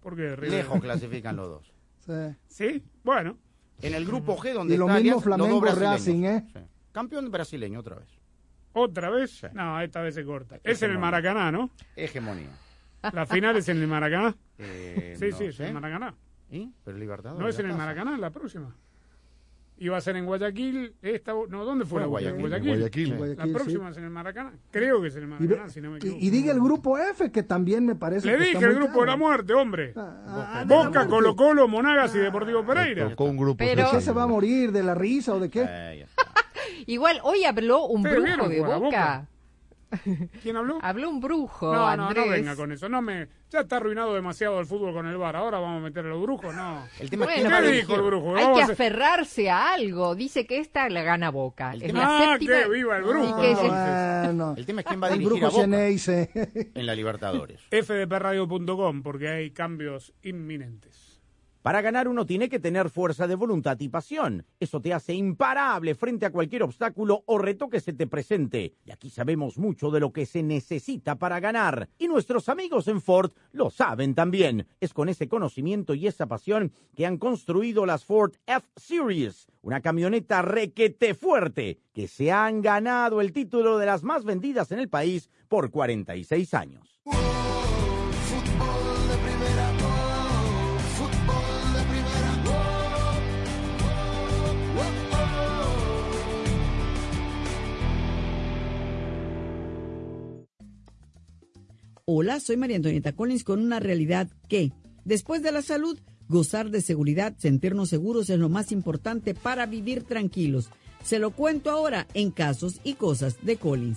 Speaker 2: ¿Por qué River?
Speaker 3: Lejos clasifican los dos. *laughs*
Speaker 7: Sí.
Speaker 2: Sí, bueno.
Speaker 3: En el grupo G, donde
Speaker 7: Y lo
Speaker 3: está
Speaker 7: mismo
Speaker 3: Alianza, los dos
Speaker 7: Flamengo
Speaker 3: brasileños.
Speaker 7: Racing, ¿eh?
Speaker 3: Sí. Campeón brasileño otra vez.
Speaker 2: ¿Otra vez? No, esta vez se corta. Es en el Maracaná, ¿no?
Speaker 3: Hegemonía.
Speaker 2: La final es en el Maracaná.
Speaker 3: Eh,
Speaker 2: Sí,
Speaker 3: no
Speaker 2: sí, es en el Maracaná.
Speaker 3: ¿Y? Pero Libertadores.
Speaker 2: ¿No es en el. Maracaná la próxima? Iba a ser en Guayaquil. Esta, no, ¿dónde fue
Speaker 3: Fue
Speaker 2: la
Speaker 3: Guayaquil.
Speaker 2: En
Speaker 6: En Guayaquil.
Speaker 2: La
Speaker 7: Guayaquil,
Speaker 2: próxima
Speaker 7: sí.
Speaker 2: es en el Maracaná. Creo que es en el
Speaker 7: Y,
Speaker 2: Maracaná, si no me equivoco.
Speaker 7: y- y diga el grupo F, que también me parece
Speaker 2: Le
Speaker 7: que está
Speaker 2: dije el
Speaker 7: muy
Speaker 2: grupo de la
Speaker 7: claro.
Speaker 2: muerte, hombre.
Speaker 7: Ah, la
Speaker 2: Boca,
Speaker 7: muerte.
Speaker 2: Colo Colo, Monagas y Deportivo Pereira.
Speaker 6: Tocó un grupo.
Speaker 5: Pero-
Speaker 7: ¿De qué se va a morir? ¿De la risa o de qué?
Speaker 3: Eh, está. *laughs*
Speaker 5: Igual, hoy habló un brujo de
Speaker 2: jugar a
Speaker 5: Boca.
Speaker 2: ¿Quién habló?
Speaker 5: Habló un brujo,
Speaker 2: No, no,
Speaker 5: Andrés.
Speaker 2: no venga con eso. No me, ya está arruinado demasiado el fútbol con el bar. Ahora vamos a meter a los brujos. No.
Speaker 3: El tema es
Speaker 5: Bueno,
Speaker 3: quién va a
Speaker 2: ¿Qué dijo el brujo?
Speaker 5: Hay
Speaker 2: Vamos
Speaker 5: que
Speaker 2: a
Speaker 5: aferrarse a algo. Dice que esta la gana Boca.
Speaker 3: El
Speaker 5: Es
Speaker 3: tema-
Speaker 5: la
Speaker 2: Ah,
Speaker 5: séptima.
Speaker 2: que viva el brujo.
Speaker 7: Bueno,
Speaker 3: El tema es quién va a
Speaker 7: el
Speaker 3: dirigir
Speaker 7: brujo
Speaker 3: a Boca
Speaker 7: Geneise.
Speaker 3: en la Libertadores.
Speaker 2: fdpradio.com porque hay cambios inminentes.
Speaker 12: Para ganar uno tiene que tener fuerza de voluntad y pasión. Eso te hace imparable frente a cualquier obstáculo o reto que se te presente. Y aquí sabemos mucho de lo que se necesita para ganar. Y nuestros amigos en Ford lo saben también. Es con ese conocimiento y esa pasión que han construido las Ford F-Series, una camioneta requete fuerte, que se han ganado el título de las más vendidas en el país por 46 años.
Speaker 13: Hola, soy María Antonieta Collins con una realidad que, después de la salud, gozar de seguridad, sentirnos seguros es lo más importante para vivir tranquilos. Se lo cuento ahora en casos y cosas de Collins.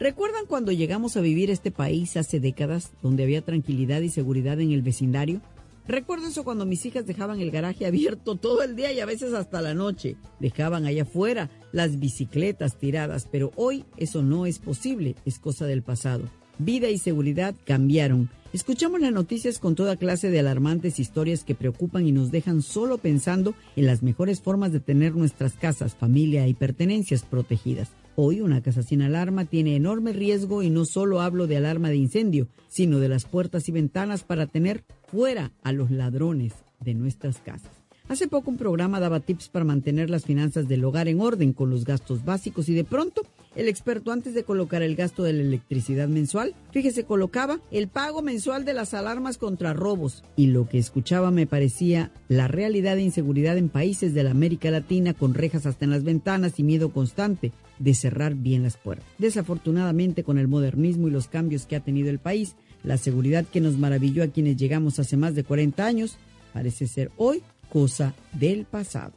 Speaker 13: ¿Recuerdan cuando llegamos a vivir este país hace décadas, donde había tranquilidad y seguridad en el vecindario? Recuerdo eso cuando mis hijas dejaban el garaje abierto todo el día y a veces hasta la noche. Dejaban allá afuera las bicicletas tiradas, pero hoy eso no es posible, es cosa del pasado. Vida y seguridad cambiaron. Escuchamos las noticias con toda clase de alarmantes historias que preocupan y nos dejan solo pensando en las mejores formas de tener nuestras casas, familia y pertenencias protegidas. Hoy una casa sin alarma tiene enorme riesgo y no solo hablo de alarma de incendio, sino de las puertas y ventanas para tener fuera a los ladrones de nuestras casas. Hace poco un programa daba tips para mantener las finanzas del hogar en orden con los gastos básicos y de pronto el experto antes de colocar el gasto de la electricidad mensual, fíjese, colocaba el pago mensual de las alarmas contra robos y lo que escuchaba me parecía la realidad de inseguridad en países de la América Latina con rejas hasta en las ventanas y miedo constante de cerrar bien las puertas. Desafortunadamente con el modernismo y los cambios que ha tenido el país, la seguridad que nos maravilló a quienes llegamos hace más de 40 años parece ser hoy cosa del pasado.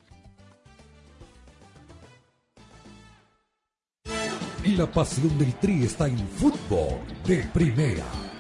Speaker 14: La pasión del Tri está en fútbol de primera.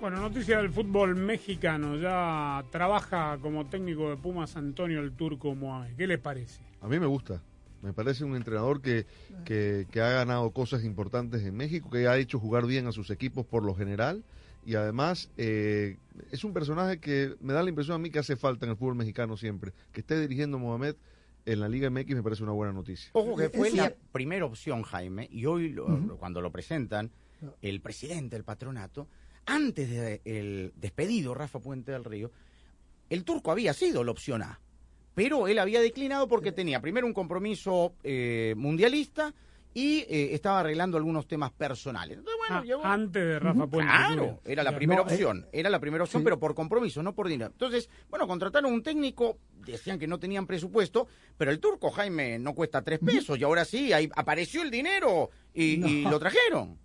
Speaker 2: Bueno, noticia del fútbol mexicano. Ya trabaja como técnico de Pumas Antonio el Turco Mohamed. ¿Qué les parece?
Speaker 6: A mí me gusta. Me parece un entrenador que, que, que ha ganado cosas importantes en México, que ha hecho jugar bien a sus equipos por lo general y además eh, es un personaje que me da la impresión a mí que hace falta en el fútbol mexicano siempre. Que esté dirigiendo Mohamed en la Liga MX me parece una buena noticia.
Speaker 3: Ojo que fue la primera opción, Jaime, y hoy lo- lo- cuando lo presentan, el presidente del patronato, antes del despedido Rafa Puente del Río, el turco había sido la opción A, pero él había declinado porque tenía primero un compromiso eh, mundialista y eh, estaba arreglando algunos temas personales. Entonces, bueno,
Speaker 2: Ah,
Speaker 3: llegó-
Speaker 2: antes de Rafa Puente.
Speaker 3: Claro, era la primera
Speaker 2: No, eh,
Speaker 3: opción, era la primera opción,
Speaker 2: sí.
Speaker 3: pero por compromiso, no por dinero. Entonces, bueno, contrataron un técnico, decían que no tenían presupuesto, pero el turco, Jaime, no cuesta tres pesos, y ahora sí, ahí apareció el dinero y, lo trajeron.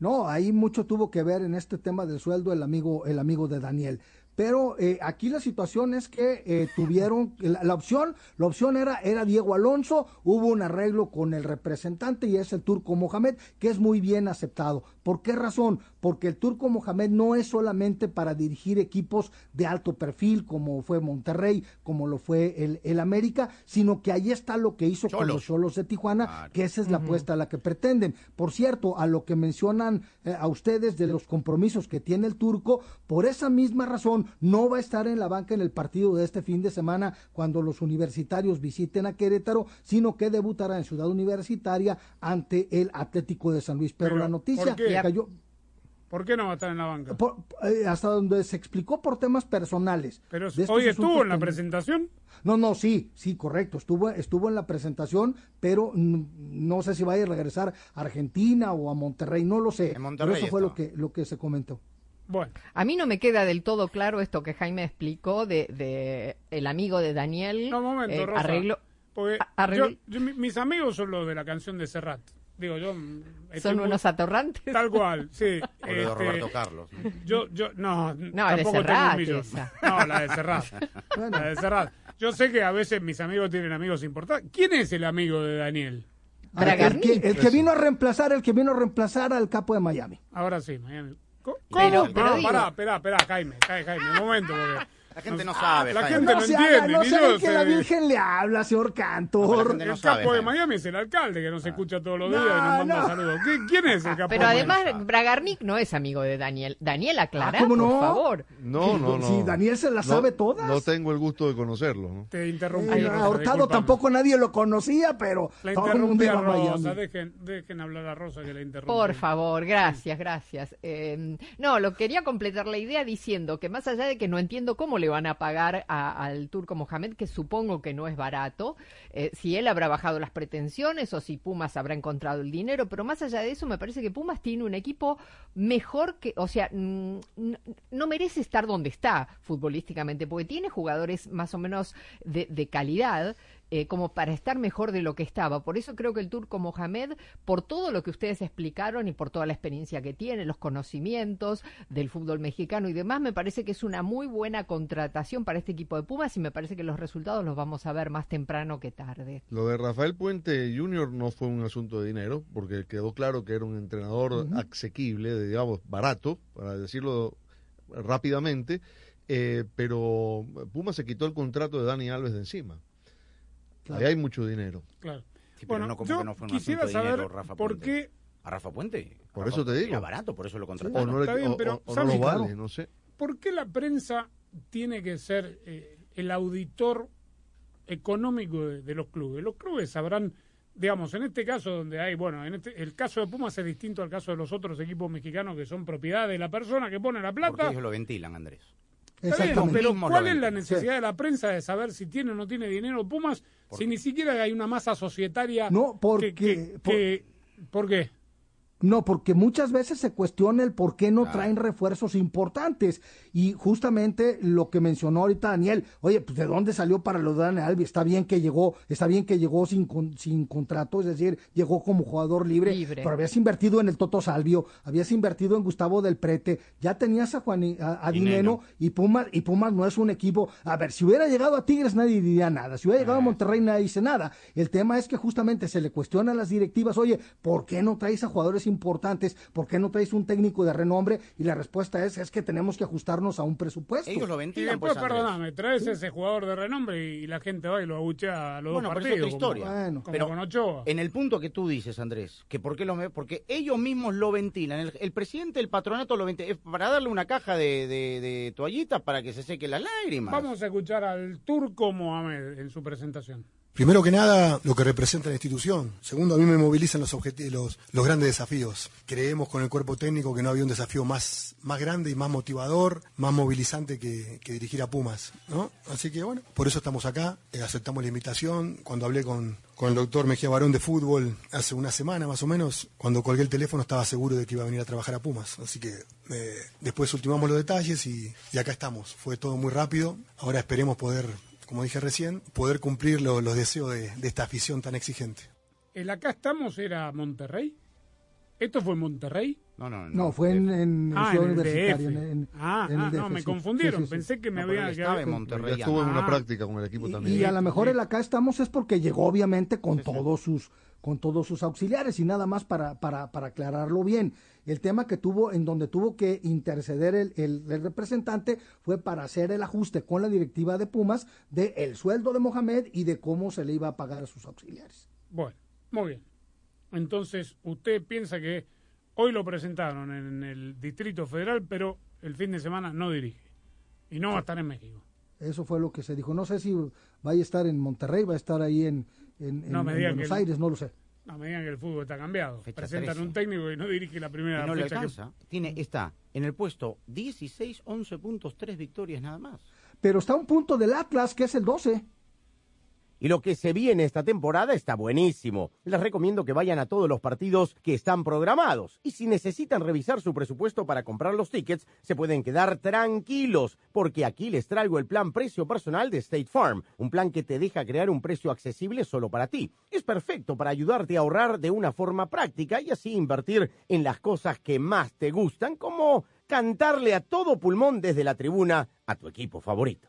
Speaker 7: No, ahí mucho tuvo que ver en este tema del sueldo el amigo, el amigo de Daniel. Pero eh, aquí la situación es que eh, tuvieron la, la opción, la opción era era Diego Alonso, hubo un arreglo con el representante y es el turco Mohamed, que es muy bien aceptado. ¿Por qué razón? Porque el turco Mohamed no es solamente para dirigir equipos de alto perfil, como fue Monterrey, como lo fue el, el América, sino que ahí está lo que hizo con los Cholos de Tijuana, que esa es la apuesta a la que pretenden. Por cierto, a lo que mencionan eh, a ustedes de los compromisos que tiene el turco, por esa misma razón no va a estar en la banca en el partido de este fin de semana cuando los universitarios visiten a Querétaro, sino que debutará en Ciudad Universitaria ante el Atlético de San Luis. Pero,
Speaker 2: Pero,
Speaker 7: la noticia
Speaker 2: ¿por qué?
Speaker 7: cayó
Speaker 2: ¿Por qué no va a estar en la banca?
Speaker 7: por- eh, hasta donde se explicó por temas personales.
Speaker 2: Pero hoy estuvo en la
Speaker 7: que-
Speaker 2: presentación.
Speaker 7: No, no, sí, sí, correcto. Estuvo, estuvo en la presentación, pero no sé si vaya a regresar a Argentina o a Monterrey, no lo sé.
Speaker 3: Monterrey
Speaker 7: pero eso fue lo que, lo que se comentó.
Speaker 2: Bueno,
Speaker 5: A mí no me queda del todo claro esto que Jaime explicó de, de el amigo de Daniel.
Speaker 2: no, un momento,
Speaker 5: eh,
Speaker 2: Rosa.
Speaker 5: arreglo-
Speaker 2: Porque
Speaker 5: a- arreglo-
Speaker 2: yo- yo- mi- mis amigos son los de la canción de Serrat. Digo, yo... mm,
Speaker 5: Son
Speaker 2: muy-
Speaker 5: unos atorrantes.
Speaker 2: Tal cual, sí. *laughs*
Speaker 3: O de
Speaker 2: Este,
Speaker 3: Roberto Carlos.
Speaker 2: Yo, yo, no,
Speaker 5: No, de
Speaker 2: tampoco tengo
Speaker 5: Serrat
Speaker 2: un millón.
Speaker 5: esa. *laughs*
Speaker 2: No, la de Serrat. *laughs* La de Serrat. Yo sé que a veces mis amigos tienen amigos importantes. ¿Quién es el amigo de Daniel?
Speaker 7: El que, el que vino a reemplazar, el que vino a reemplazar al capo de Miami.
Speaker 2: Ahora sí, Miami. ¿Cómo?
Speaker 7: Pero- pero digo-
Speaker 2: pará, espera, espera, Jaime, Jaime, Jaime, un momento, porque...
Speaker 3: La gente no sabe,
Speaker 2: La
Speaker 3: Jaime.
Speaker 2: gente no,
Speaker 7: se
Speaker 2: entiende,
Speaker 7: haga, no
Speaker 2: ni
Speaker 7: sabe
Speaker 2: yo
Speaker 7: que
Speaker 2: sé.
Speaker 7: la Virgen le habla, señor Cantor.
Speaker 2: el capo de Miami es el alcalde, que nos escucha todos los días y nos manda
Speaker 7: no.
Speaker 2: saludos. ¿Qui- ¿Quién es el capo
Speaker 5: Pero
Speaker 2: de Miami?
Speaker 5: además, Bragarnik no es amigo de Daniel. Daniel, aclara,
Speaker 7: ¿cómo
Speaker 5: por
Speaker 7: no?
Speaker 5: favor.
Speaker 6: No, no, no.
Speaker 7: Si Daniel se las
Speaker 6: No-
Speaker 7: sabe todas.
Speaker 6: No tengo el gusto de conocerlo, ¿no?
Speaker 2: Te interrumpí.
Speaker 7: Eh, a Hurtado tampoco nadie lo conocía, pero
Speaker 2: La
Speaker 7: todo el mundo
Speaker 2: interrumpí a
Speaker 7: iba a
Speaker 2: Rosa,
Speaker 7: Miami.
Speaker 2: dejen, dejen hablar a Rosa que la interrumpí.
Speaker 5: Por favor, gracias, gracias. Eh, no, lo quería completar la idea diciendo que más allá de que no entiendo cómo le van a pagar a- al turco Mohamed, que supongo que no es barato, eh, si él habrá bajado las pretensiones o si Pumas habrá encontrado el dinero, pero más allá de eso me parece que Pumas tiene un equipo mejor que, o sea, no merece estar donde está futbolísticamente, porque tiene jugadores más o menos de, de calidad. Eh, como para estar mejor de lo que estaba. Por eso creo que el turco Mohamed, por todo lo que ustedes explicaron y por toda la experiencia que tiene, los conocimientos del fútbol mexicano y demás, me parece que es una muy buena contratación para este equipo de Pumas y me parece que los resultados los vamos a ver más temprano que tarde.
Speaker 6: Lo de Rafael Puente Jr. no fue un asunto de dinero, porque quedó claro que era un entrenador
Speaker 7: Ujú.
Speaker 6: asequible, de, digamos, barato, para decirlo rápidamente, eh, pero Puma se quitó el contrato de Dani Alves de encima. Ahí hay mucho dinero.
Speaker 2: Claro.
Speaker 3: Sí, pero
Speaker 2: bueno,
Speaker 3: no, como
Speaker 2: yo
Speaker 3: que no fue un
Speaker 2: quisiera
Speaker 3: asunto de
Speaker 2: saber
Speaker 3: dinero, Rafa
Speaker 2: por
Speaker 3: Puente.
Speaker 2: qué
Speaker 3: ¿A Rafa Puente?
Speaker 6: Por
Speaker 3: Rafa
Speaker 6: eso te digo.
Speaker 3: Era barato, por eso lo
Speaker 6: O
Speaker 3: contrataron.
Speaker 6: no, le-
Speaker 2: está bien,
Speaker 6: o-
Speaker 2: pero
Speaker 6: o- o no
Speaker 2: ¿sabes
Speaker 6: lo vale, no sé.
Speaker 2: ¿Por qué la prensa tiene que ser eh, el auditor económico de, de los clubes? Los clubes sabrán, digamos, en este caso donde hay, bueno, en este, el caso de Pumas es distinto al caso de los otros equipos mexicanos que son propiedad de la persona que pone la
Speaker 3: Porque
Speaker 2: plata.
Speaker 3: ellos lo ventilan, Andrés.
Speaker 7: Exactamente.
Speaker 2: pero ¿cuál es la necesidad de la prensa de saber si tiene o no tiene dinero Pumas si ni siquiera hay una masa societaria?
Speaker 7: No, porque-
Speaker 2: que- que- que- ¿Por qué?
Speaker 7: No, porque muchas veces se cuestiona el por qué no
Speaker 3: Claro.
Speaker 7: traen refuerzos importantes. Y justamente lo que mencionó ahorita Daniel, oye, pues de dónde salió para lo de está bien que llegó, está bien que llegó sin, con- sin contrato, es decir, llegó como jugador libre,
Speaker 5: Libre.
Speaker 7: pero habías invertido en el Toto Salvio, habías invertido en Gustavo del Prete, ya tenías a Juan a, a
Speaker 3: Dineno.
Speaker 7: Dineno y Pumas, y Pumas no es un equipo. A ver, si hubiera llegado a Tigres nadie diría nada, si hubiera llegado a Monterrey nadie dice nada. El tema es que justamente se le cuestiona a las directivas, oye, ¿por qué no traes a jugadores importantes? ¿Por qué no traes un técnico de renombre? Y la respuesta es, es que tenemos que ajustarnos a un presupuesto.
Speaker 3: Ellos lo
Speaker 2: Y
Speaker 3: ventilan,
Speaker 2: después,
Speaker 3: pues,
Speaker 2: perdóname, traes ese jugador de renombre y la gente va y lo abuchea a los
Speaker 3: Bueno,
Speaker 2: dos
Speaker 3: pero es
Speaker 2: partidos.
Speaker 3: otra
Speaker 2: como-
Speaker 3: historia.
Speaker 7: Bueno.
Speaker 2: como
Speaker 3: pero
Speaker 2: con Ochoa.
Speaker 3: en el punto que tú dices, Andrés, que por qué lo me- porque ellos mismos lo ventilan. El, el presidente del patronato lo ventila es para darle una caja de, de, de toallitas para que se seque las lágrimas.
Speaker 2: Vamos a escuchar al turco Mohamed en su presentación.
Speaker 15: Primero que nada, lo que representa la institución. Segundo, a mí me movilizan los, los, los grandes desafíos. Creemos con el cuerpo técnico que no había un desafío más, grande y más motivador, más movilizante que, dirigir a Pumas. ¿no? Así que bueno, por eso estamos acá, eh, aceptamos la invitación. Cuando hablé con, con el doctor Mejía Barón de fútbol hace una semana más o menos, cuando colgué el teléfono estaba seguro de que iba a venir a trabajar a Pumas. Así que eh, después ultimamos los detalles y, y acá estamos. Fue todo muy rápido. Ahora esperemos poder como dije recién, poder cumplir lo- los deseos de, de esta afición tan exigente.
Speaker 2: ¿El acá estamos era Monterrey? ¿Esto fue Monterrey?
Speaker 3: No, no, no.
Speaker 7: No, fue en, en
Speaker 2: Ah, el. DF.
Speaker 7: en- en-
Speaker 2: ah,
Speaker 7: en el
Speaker 2: ah, no,
Speaker 7: DF,
Speaker 2: me
Speaker 7: sí.
Speaker 2: confundieron.
Speaker 7: Sí, sí.
Speaker 2: Pensé que me
Speaker 3: No,
Speaker 2: había
Speaker 3: estaba en
Speaker 2: quedado-
Speaker 3: Monterrey.
Speaker 6: Ya estuvo en una
Speaker 2: Ah.
Speaker 6: práctica con el equipo
Speaker 7: Y,
Speaker 6: también.
Speaker 7: y a lo mejor el acá estamos es porque llegó obviamente con todos sus con todos sus auxiliares y nada más para, para, para aclararlo bien. El tema que tuvo, en donde tuvo que interceder el, el- el representante fue para hacer el ajuste con la directiva de Pumas de el sueldo de Mohamed y de cómo se le iba a pagar a sus auxiliares.
Speaker 2: Bueno, muy bien. Entonces, usted piensa que hoy lo presentaron en el Distrito Federal, pero el fin de semana no dirige. Y no va a estar en México.
Speaker 7: Eso fue lo que se dijo. No sé si vaya a estar en Monterrey, va a estar ahí en,
Speaker 2: No
Speaker 7: Buenos Aires, no lo sé.
Speaker 2: A medida que el fútbol está cambiado.
Speaker 3: Fecha
Speaker 2: Presentan
Speaker 3: 13.
Speaker 2: un técnico y no dirige la primera
Speaker 3: Y no le
Speaker 2: fecha que-
Speaker 3: alcanza. Tiene, está en el puesto 16, 11 puntos, 3 victorias nada más.
Speaker 7: Pero está a un punto del Atlas, que es el 12.
Speaker 12: Y lo que se viene esta temporada está buenísimo. Les recomiendo que vayan a todos los partidos que están programados. Y si necesitan revisar su presupuesto para comprar los tickets, se pueden quedar tranquilos, porque aquí les traigo el plan precio personal de State Farm, un plan que te deja crear un precio accesible solo para ti. Es perfecto para ayudarte a ahorrar de una forma práctica y así invertir en las cosas que más te gustan, como cantarle a todo pulmón desde la tribuna a tu equipo favorito.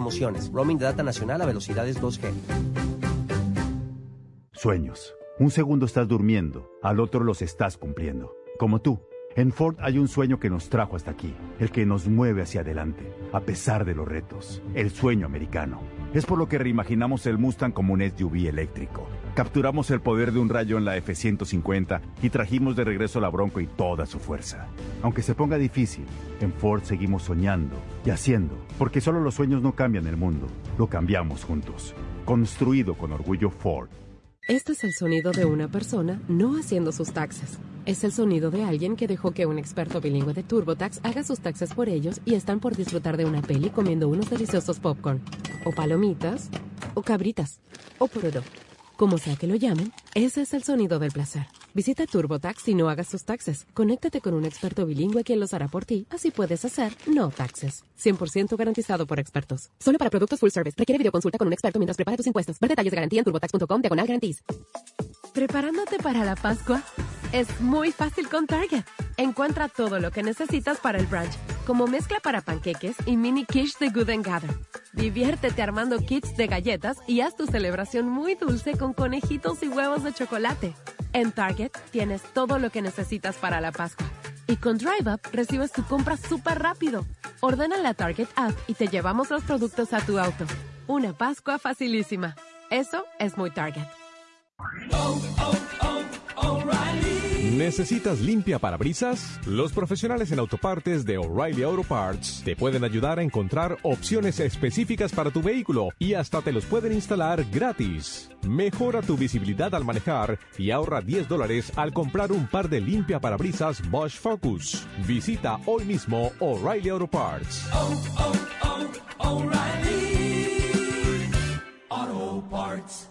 Speaker 11: Roaming de data nacional a velocidades 2G.
Speaker 8: Sueños. Un segundo estás durmiendo, al otro los estás cumpliendo. Como tú. En Ford hay un sueño que nos trajo hasta aquí, el que nos mueve hacia adelante, a pesar de los retos, el sueño americano. Es por lo que reimaginamos el Mustang como un SUV eléctrico. Capturamos el poder de un rayo en la F-150 y trajimos de regreso la Bronco y toda su fuerza. Aunque se ponga difícil, en Ford seguimos soñando y haciendo, porque solo los sueños no cambian el mundo, lo cambiamos juntos. Construido con orgullo Ford.
Speaker 10: Este es el sonido de una persona no haciendo sus taxes. Es el sonido de alguien que dejó que un experto bilingüe de TurboTax haga sus taxes por ellos y están por disfrutar de una peli comiendo unos deliciosos popcorn, o palomitas, o cabritas, o porodo. Como sea que lo llamen, ese es el sonido del placer. Visita TurboTax y no hagas tus taxes. Conéctate con un experto bilingüe quien los hará por ti, así puedes hacer no taxes. 100% garantizado por expertos. Solo para productos full service. Requiere videoconsulta con un experto mientras prepara tus impuestos. Ver detalles de garantía en turbotax.com diagonal guarantees. ¿Preparándote para la Pascua? Es muy fácil con Target. Encuentra todo lo que necesitas para el brunch, como mezcla para panqueques y mini quiche de Good and Gather. Diviértete armando kits de galletas y haz tu celebración muy dulce con conejitos y huevos de chocolate. En Target tienes todo lo que necesitas para la Pascua. Y con Drive Up recibes tu compra súper rápido. Ordena la Target app y te llevamos los productos a tu auto. Una Pascua facilísima. Eso es muy Target.
Speaker 9: ¿Necesitas limpia parabrisas? Los profesionales en autopartes de O'Reilly Auto Parts te pueden ayudar a encontrar opciones específicas para tu vehículo y hasta te los pueden instalar gratis. Mejora tu visibilidad al manejar y ahorra 10 dólares al comprar un par de limpia parabrisas Bosch Focus. Visita hoy mismo O'Reilly Auto Parts.
Speaker 1: Auto Parts.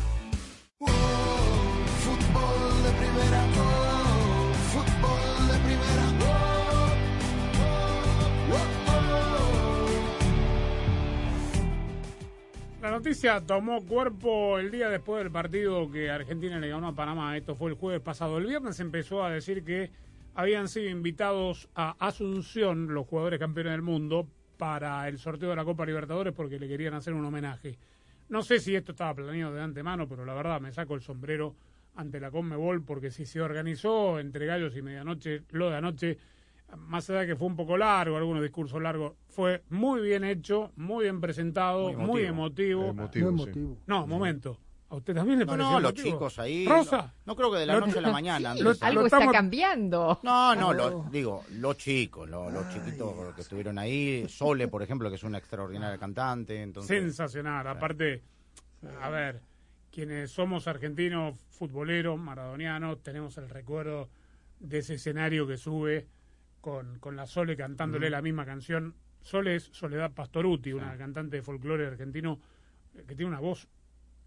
Speaker 2: La noticia tomó cuerpo el día después del partido que Argentina le ganó a Panamá. Esto fue el jueves pasado. El viernes empezó a decir que habían sido invitados a Asunción los jugadores campeones del mundo para el sorteo de la Copa Libertadores porque le querían hacer un homenaje. No sé si esto estaba planeado de antemano, pero la verdad me saco el sombrero ante la Conmebol porque si se organizó entre gallos y medianoche, lo de anoche, más allá de que fue un poco largo, algunos discursos largos, fue muy bien hecho, muy bien presentado, muy emotivo.
Speaker 6: Emotivo,
Speaker 7: Muy
Speaker 6: sí.
Speaker 7: emotivo.
Speaker 2: No, momento. ¿A usted también le
Speaker 3: No,
Speaker 2: pareció
Speaker 3: no, los chicos ahí.
Speaker 2: Rosa.
Speaker 3: No, no creo que de la noche a la mañana.
Speaker 5: Algo
Speaker 2: lo
Speaker 5: está cambiando.
Speaker 3: No, no, lo- digo, los chicos, lo- los chiquitos que estuvieron ahí. Sole, por ejemplo, que es una extraordinaria cantante. Entonces,
Speaker 2: Sensacional. Aparte, a ver, quienes somos argentinos, futboleros, maradonianos, tenemos el recuerdo de ese escenario que sube con, con la Sole cantándole la misma canción. Sole es Soledad Pastoruti, una cantante de folclore argentino eh, que tiene una voz,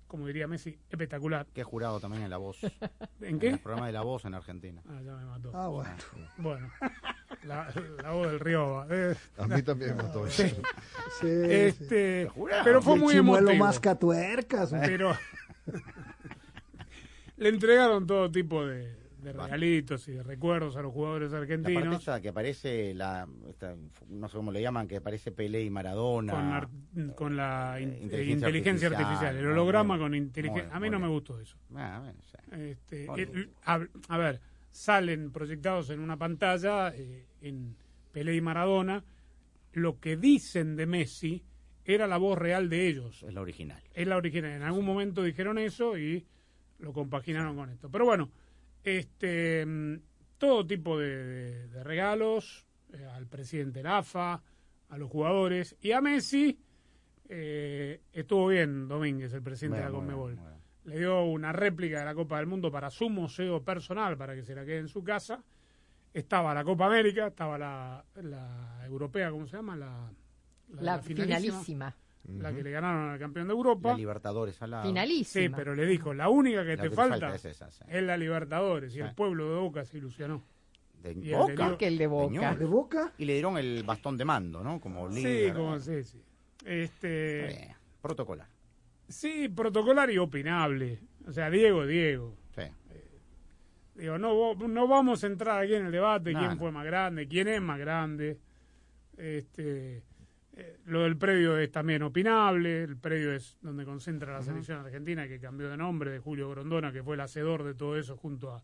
Speaker 2: como diría Messi, espectacular.
Speaker 3: que he jurado también en La Voz. *laughs*
Speaker 2: ¿En qué?
Speaker 3: el programa de La Voz en Argentina.
Speaker 2: Ah, ya me mató.
Speaker 7: Ah, bueno.
Speaker 2: Bueno, la, la voz del río. eh,
Speaker 6: A mí también me mató.
Speaker 2: Sí.
Speaker 7: Sí,
Speaker 2: este,
Speaker 3: jurado.
Speaker 2: pero fue muy emotivo.
Speaker 7: más catuercas.
Speaker 2: Pero, *laughs* Le entregaron todo tipo de, de regalitos y de recuerdos a los jugadores
Speaker 3: La parte
Speaker 2: argentinos.
Speaker 3: esa que aparece, la, esta, no sé cómo le llaman, que aparece Pelé y Maradona.
Speaker 2: Con, ar- con la in-
Speaker 3: inteligencia
Speaker 2: inteligencia, artificial,
Speaker 3: artificial,
Speaker 2: el holograma con inteligencia. A mí no me gustó eso.
Speaker 3: Ah, bueno, sí.
Speaker 2: Este,
Speaker 3: Muy
Speaker 2: el- a, a ver, salen proyectados en una pantalla eh, en Pelé y Maradona. Lo que dicen de Messi era la voz real de ellos.
Speaker 3: Es la original.
Speaker 2: Es la original. En algún momento dijeron eso y lo compaginaron con esto. Pero bueno, este mm, todo tipo de, de- de regalos eh, al presidente Rafa, a los jugadores y a Messi. eh, estuvo bien Domínguez, el presidente de la Conmebol. Le dio una réplica de la Copa del Mundo para su museo personal, para que se la quede en su casa. Estaba la Copa América, estaba la, la europea, ¿cómo se llama? La,
Speaker 5: La finalísima.
Speaker 2: La que le ganaron al campeón de Europa.
Speaker 3: La Libertadores al lado.
Speaker 2: Sí, pero le dijo, la única que
Speaker 3: La
Speaker 2: te
Speaker 3: que te
Speaker 2: falta,
Speaker 3: falta es esa, sí.
Speaker 2: es la Libertadores. Y
Speaker 3: Sí.
Speaker 2: el pueblo de Boca se ilusionó.
Speaker 3: De
Speaker 2: el
Speaker 3: Boca.
Speaker 5: que el de Boca.
Speaker 7: ¿De Boca?
Speaker 3: Y le dieron el bastón de mando, ¿no? Como
Speaker 2: Sí,
Speaker 3: líder.
Speaker 2: como, sí, sí. Este,
Speaker 3: Eh, protocolar.
Speaker 2: sí, protocolar y opinable. O sea, Diego, Diego.
Speaker 3: Sí.
Speaker 2: Digo, no, no vamos a entrar aquí en el debate
Speaker 3: No,
Speaker 2: quién
Speaker 3: no.
Speaker 2: fue más grande, quién es más grande. Este, eh, lo del predio es también opinable. El predio es donde concentra la selección argentina, que cambió de nombre, de Julio Grondona, que fue el hacedor de todo eso junto a,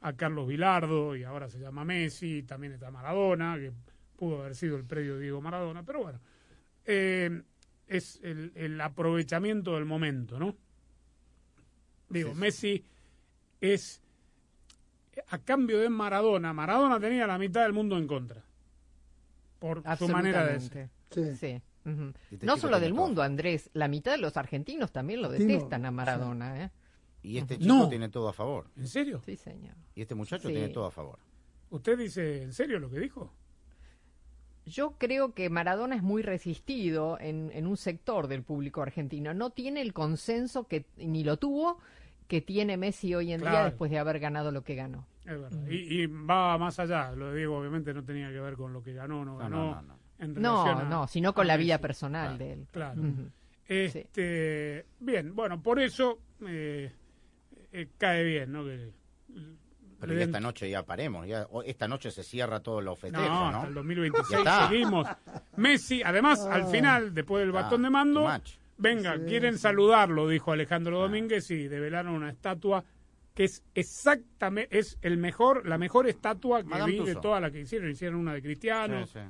Speaker 2: a Carlos Vilardo, y ahora se llama Messi. También está Maradona, que pudo haber sido el predio Diego Maradona. Pero bueno, eh, es el, el aprovechamiento del momento, ¿no? Digo,
Speaker 3: Sí, sí.
Speaker 2: Messi es a cambio de Maradona, Maradona tenía la mitad del mundo en contra. Por su manera de ser.
Speaker 5: Sí.
Speaker 3: Este
Speaker 5: No solo del
Speaker 3: todo.
Speaker 5: mundo, Andrés. La mitad de los argentinos también lo detestan a Maradona. ¿eh?
Speaker 3: Y este chico
Speaker 2: No.
Speaker 3: tiene todo a favor.
Speaker 2: ¿En serio?
Speaker 5: Sí, señor.
Speaker 3: Y este muchacho
Speaker 5: Sí.
Speaker 3: tiene todo a favor.
Speaker 2: ¿Usted dice en serio lo que dijo?
Speaker 5: Yo creo que Maradona es muy resistido en, en un sector del público argentino. No tiene el consenso que ni lo tuvo que tiene Messi hoy en día después de haber ganado lo que ganó.
Speaker 2: Es verdad. Y, y va más allá. Lo de Diego obviamente no tenía que ver con lo que ganó o No, ganó.
Speaker 3: no, no, no.
Speaker 2: en
Speaker 5: No,
Speaker 2: relación a-
Speaker 5: no, sino con la vida personal de él.
Speaker 2: Claro. Este, Bien, bueno, por eso eh, eh, cae bien, ¿no? Que,
Speaker 3: Pero ya esta noche ya paremos. Ya, esta noche se cierra todos los festejos,
Speaker 2: No,
Speaker 3: ¿no?
Speaker 2: hasta el
Speaker 3: Ya
Speaker 2: 2026
Speaker 3: está.
Speaker 2: seguimos. Messi, además, al final, después del
Speaker 3: Ah,
Speaker 2: bastón de mando, venga,
Speaker 7: Sí,
Speaker 2: quieren
Speaker 7: sí.
Speaker 2: saludarlo, dijo Alejandro Domínguez, y develaron una estatua que es exactamente, es el mejor, la mejor estatua que
Speaker 3: Madame
Speaker 2: vi de todas las que hicieron. Hicieron una de Cristiano.
Speaker 3: Sí, sí.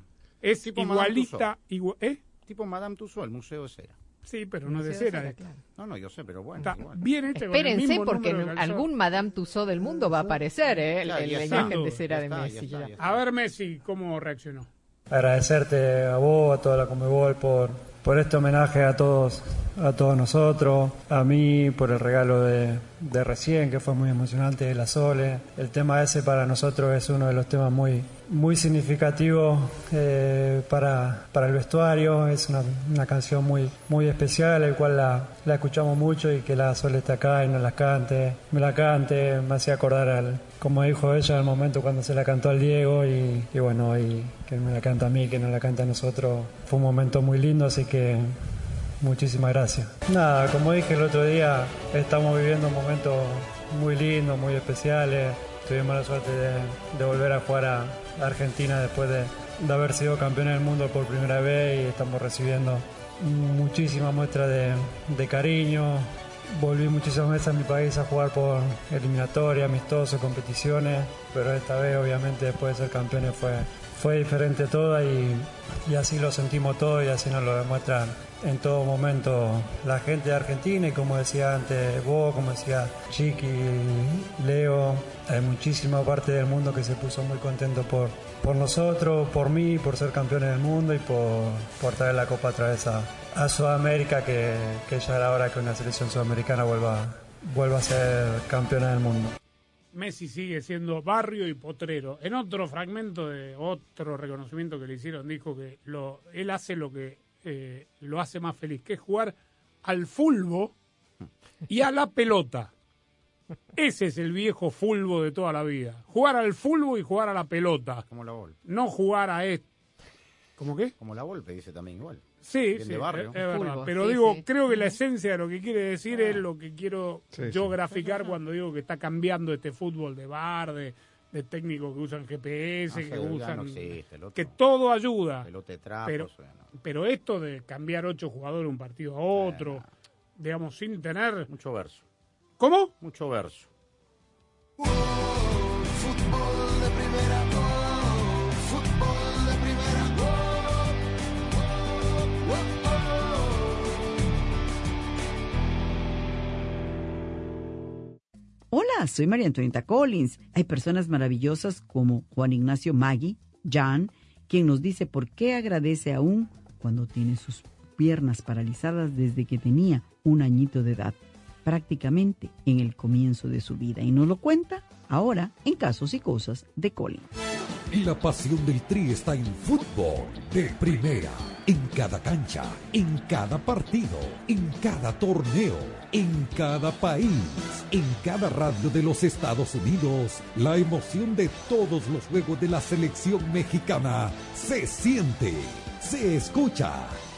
Speaker 2: Es
Speaker 3: Tipo Madame
Speaker 2: igualita, igua- ¿eh?
Speaker 3: Tipo Madame Tussauds, el museo de cera.
Speaker 2: Sí, pero no es de cera.
Speaker 5: claro.
Speaker 3: No, no, yo sé, pero bueno.
Speaker 2: Está
Speaker 3: igual.
Speaker 2: bien el
Speaker 5: Espérense
Speaker 2: mismo
Speaker 5: porque algún Madame Tussauds del mundo va a aparecer, ¿eh? El-
Speaker 3: Ya,
Speaker 5: el-
Speaker 3: está.
Speaker 5: imagen de cera de
Speaker 3: ya
Speaker 5: Messi.
Speaker 3: está,
Speaker 5: ya.
Speaker 3: ya está.
Speaker 2: A ver, Messi, ¿cómo reaccionó?
Speaker 16: agradecerte a vos, a toda la Comebol por, por este homenaje a todos, a todos nosotros, a mí por el regalo de, de recién, que fue muy emocionante, de la Sole. El tema ese para nosotros es uno de los temas muy, muy significativos eh, para, para el vestuario, es una, canción muy, muy especial, el cual la, escuchamos mucho y que la Sole está acá y nos la cante, me la cante, me hacía acordar al, como dijo ella, al momento cuando se la cantó al Diego y, bueno, y que me la canta a mí, que nos la canta a nosotros, fue un momento muy lindo, así que muchísimas gracias. Nada, como dije el otro día, estamos viviendo momentos muy lindos, muy especiales, tuvimos la suerte de, volver a jugar a Argentina después de, haber sido campeones del mundo por primera vez y estamos recibiendo muchísimas muestras de, cariño, Volví muchísimas veces a mi país a jugar por eliminatoria, amistosos, competiciones, pero esta vez obviamente después de ser campeones fue, fue diferente toda y, y así lo sentimos todo y así nos lo demuestran en todo momento la gente de Argentina y como decía antes vos, como decía Chiqui, Leo, hay muchísima parte del mundo que se puso muy contento por, por nosotros, por mí, por ser campeones del mundo y por, por traer la copa otra vez a, a Sudamérica, que, que ya era hora que una selección sudamericana vuelva, vuelva a ser campeona del mundo.
Speaker 2: Messi sigue siendo barrio y potrero. En otro fragmento de otro reconocimiento que le hicieron, dijo que lo, él hace lo que eh, lo hace más feliz, que es jugar al fulbo y a la pelota. Ese es el viejo fulbo de toda la vida. Jugar al fulbo y jugar a la pelota.
Speaker 3: Como la bola.
Speaker 2: No jugar a esto. ¿Cómo qué?
Speaker 3: Como la Volpe dice también igual.
Speaker 2: Sí, sí,
Speaker 3: de barrio.
Speaker 2: es, es verdad.
Speaker 5: Fulbo,
Speaker 2: Pero
Speaker 5: sí,
Speaker 2: digo,
Speaker 5: sí.
Speaker 2: creo que la esencia de lo que quiere decir es lo que quiero
Speaker 6: Sí,
Speaker 2: yo
Speaker 6: sí.
Speaker 2: graficar cuando digo que está cambiando este fútbol de bar, de, de técnicos que usan GPS,
Speaker 3: No sé,
Speaker 2: que usan...
Speaker 3: no existe, el otro.
Speaker 2: que todo ayuda. Pero, pero esto de cambiar ocho jugadores de un partido a otro, digamos, sin tener...
Speaker 3: Mucho verso.
Speaker 2: ¿Cómo?
Speaker 3: Mucho verso.
Speaker 17: Hola, soy María Antonieta Collins. Hay personas maravillosas como Juan Ignacio Maggi, Jan, quien nos dice por qué agradece aún cuando tiene sus piernas paralizadas desde que tenía un añito de edad, prácticamente en el comienzo de su vida. Y nos lo cuenta ahora en Casos y Cosas de Collins.
Speaker 14: Y la pasión del Tri está en fútbol de primera. En cada cancha, en cada partido, en cada torneo, en cada país, en cada radio de los Estados Unidos, la emoción de todos los juegos de la selección mexicana se siente, se escucha,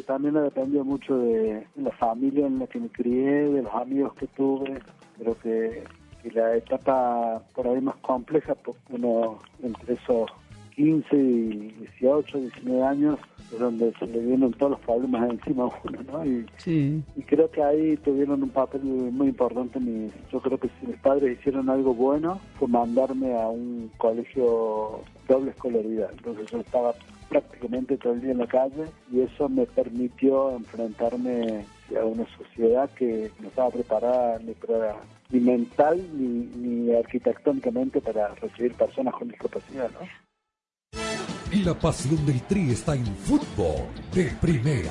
Speaker 18: que también me dependió mucho de la familia en la que me crié, de los amigos que tuve. Creo que, que la etapa por ahí más compleja, porque uno entre esos 15 y 18, 19 años, es donde se le vienen todos los problemas encima a uno, ¿no? Y,
Speaker 17: Sí.
Speaker 18: y creo que ahí tuvieron un papel muy importante. mis- yo creo que si mis padres hicieron algo bueno, fue mandarme a un colegio doble escolaridad. Entonces yo estaba prácticamente todo el día en la calle y eso me permitió enfrentarme a una sociedad que no estaba preparada ni, para, ni mental ni, ni arquitectónicamente para recibir personas con discapacidad. ¿no?
Speaker 14: Y la pasión del Tri está en fútbol de primera.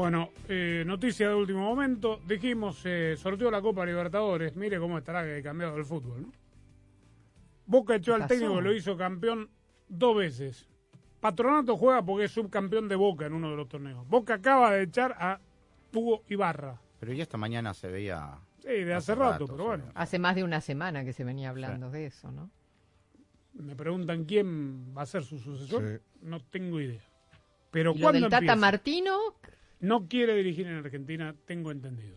Speaker 2: Bueno, eh, noticia de último momento. Dijimos, eh, sorteó la Copa Libertadores. Mire cómo estará que cambiado el fútbol, ¿no? Boca echó al técnico, lo hizo campeón dos veces. Patronato juega porque es subcampeón de Boca en uno de los torneos. Boca acaba de echar a Hugo Ibarra.
Speaker 3: Pero ya esta mañana se veía...
Speaker 2: Sí, de hace
Speaker 3: Hace
Speaker 2: rato,
Speaker 3: rato,
Speaker 2: pero bueno.
Speaker 5: Hace más de una semana que se venía hablando de eso, ¿no?
Speaker 2: Me preguntan quién va a ser su sucesor. No tengo idea. Pero
Speaker 5: ¿Y lo
Speaker 2: ¿cuándo
Speaker 5: del Tata
Speaker 2: empieza?
Speaker 5: Martino?
Speaker 2: No quiere dirigir en Argentina, tengo entendido.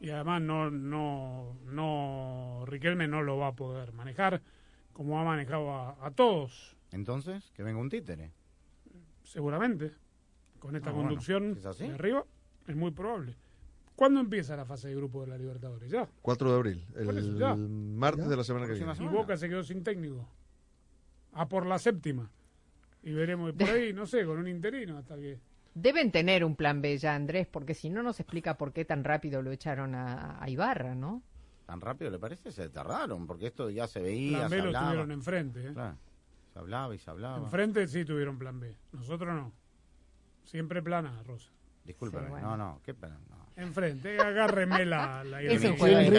Speaker 2: Y además no, no, no, Riquelme no lo va a poder manejar como ha manejado a, a todos,
Speaker 3: Entonces, que venga un títere.
Speaker 2: seguramente. Con esta
Speaker 3: Ah, bueno,
Speaker 2: conducción
Speaker 3: ¿es así?
Speaker 2: de arriba, es muy probable. ¿Cuándo empieza la fase de grupo de la Libertadores? Ya.
Speaker 6: 4 de abril, el
Speaker 2: ya.
Speaker 6: martes de la semana que viene.
Speaker 2: Y Boca se quedó sin técnico. A por la séptima. Y veremos por ahí, no sé, con un interino hasta que...
Speaker 5: Deben tener un plan B ya, Andrés, porque si no, no se explica por qué tan rápido lo echaron a, a Ibarra, ¿no?
Speaker 3: ¿Tan rápido le parece? Se tardaron, porque esto ya se veía,
Speaker 2: Plan
Speaker 3: se
Speaker 2: B lo
Speaker 3: hablaba.
Speaker 2: tuvieron enfrente. ¿eh?
Speaker 3: Claro, se hablaba y se hablaba.
Speaker 2: Enfrente sí tuvieron plan B. Nosotros no. Siempre plana, Rosa.
Speaker 3: Discúlpeme,
Speaker 5: Sí, bueno.
Speaker 3: no, no, qué pena. No.
Speaker 2: Enfrente, agárreme la, la
Speaker 5: Es un
Speaker 2: ironía.
Speaker 5: juego de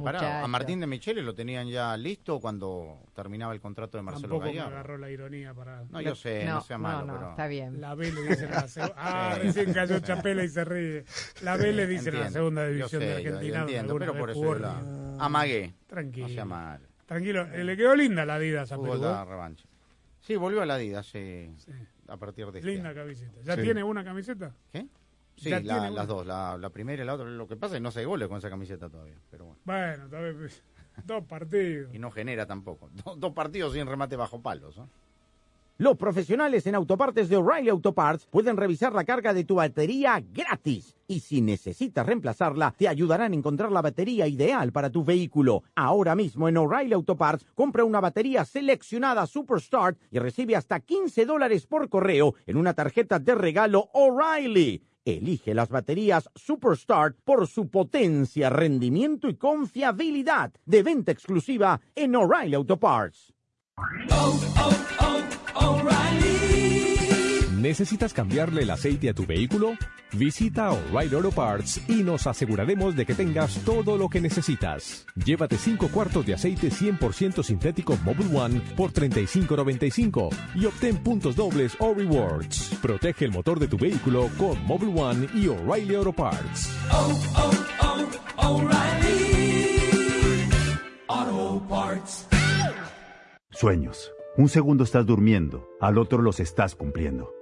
Speaker 5: palabras.
Speaker 3: A Martín de Michele lo tenían ya listo cuando terminaba el contrato de Marcelo
Speaker 2: Tampoco me
Speaker 3: Gallardo.
Speaker 2: agarró la ironía para...
Speaker 3: No, yo sé, no,
Speaker 5: No,
Speaker 3: sea
Speaker 5: no,
Speaker 3: malo,
Speaker 5: no,
Speaker 3: pero...
Speaker 5: está bien.
Speaker 2: La B le dicen a la *laughs* segunda. Ah,
Speaker 3: Sí.
Speaker 2: recién cayó Chapela y se ríe. La B le dicen a la
Speaker 3: Entiendo.
Speaker 2: segunda
Speaker 3: Yo
Speaker 2: división
Speaker 3: sé,
Speaker 2: de
Speaker 3: yo- yo
Speaker 2: Argentina. donde
Speaker 3: entiendo, pero por eso yo la amagué.
Speaker 2: Tranquilo.
Speaker 3: No sea malo.
Speaker 2: Tranquilo, eh, le quedó linda la Adidas a Perú.
Speaker 3: la
Speaker 2: ¿eh?
Speaker 3: revancha. Sí, volvió a la Adidas, sí, a partir de este
Speaker 2: Linda
Speaker 3: año.
Speaker 2: camiseta. ¿Ya
Speaker 6: Sí.
Speaker 2: tiene una camiseta?
Speaker 3: ¿Qué? Sí, la-
Speaker 2: tiene
Speaker 3: las dos, la, la primera y la otra. Lo que pasa es que no se goles con esa camiseta todavía, pero bueno.
Speaker 2: Bueno, tal vez pues, dos partidos.
Speaker 3: Y no genera tampoco. Do- dos partidos sin remate bajo palos. ¿no?
Speaker 19: Los profesionales en autopartes de O'Reilly Auto Parts pueden revisar la carga de tu batería gratis. Y si necesitas reemplazarla, te ayudarán a encontrar la batería ideal para tu vehículo. Ahora mismo en O'Reilly Auto Parts, compra una batería seleccionada Superstart y recibe hasta 15 dólares por correo en una tarjeta de regalo O'Reilly. Elige las baterías Superstart por su potencia, rendimiento y confiabilidad. De venta exclusiva en O'Reilly Auto Parts.
Speaker 9: ¿Necesitas cambiarle el aceite a tu vehículo? Visita O'Reilly Auto Parts y nos aseguraremos de que tengas todo lo que necesitas. Llévate 5 cuartos de aceite 100% sintético Mobile One por $35.95 y obtén puntos dobles o rewards. Protege el motor de tu vehículo con Mobile One y O'Reilly Auto Parts.
Speaker 8: Sueños. Un segundo estás durmiendo, al otro los estás cumpliendo.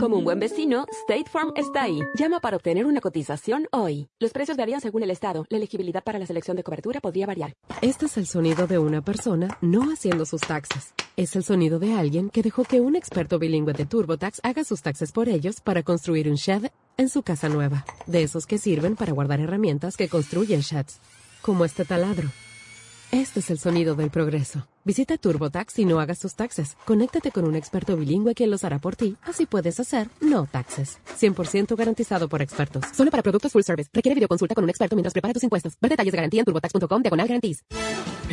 Speaker 20: Como un buen vecino, State Farm está ahí. Llama para obtener una cotización hoy. Los precios varían según el estado. La elegibilidad para la selección de cobertura podría variar.
Speaker 10: Este es el sonido de una persona no haciendo sus taxes. Es el sonido de alguien que dejó que un experto bilingüe de TurboTax haga sus taxes por ellos para construir un shed en su casa nueva. De esos que sirven para guardar herramientas que construyen sheds. Como este taladro. Este es el sonido del progreso. Visita TurboTax y no hagas tus taxes. Conéctate con un experto bilingüe quien los hará por ti. Así puedes hacer no taxes. 100% garantizado por expertos. Solo para productos full service. Requiere videoconsulta con un experto mientras prepara tus impuestos. Ver detalles de garantía en turbotax.com diagonal guarantees.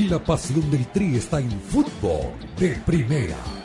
Speaker 14: La pasión del Tri está en fútbol de primera.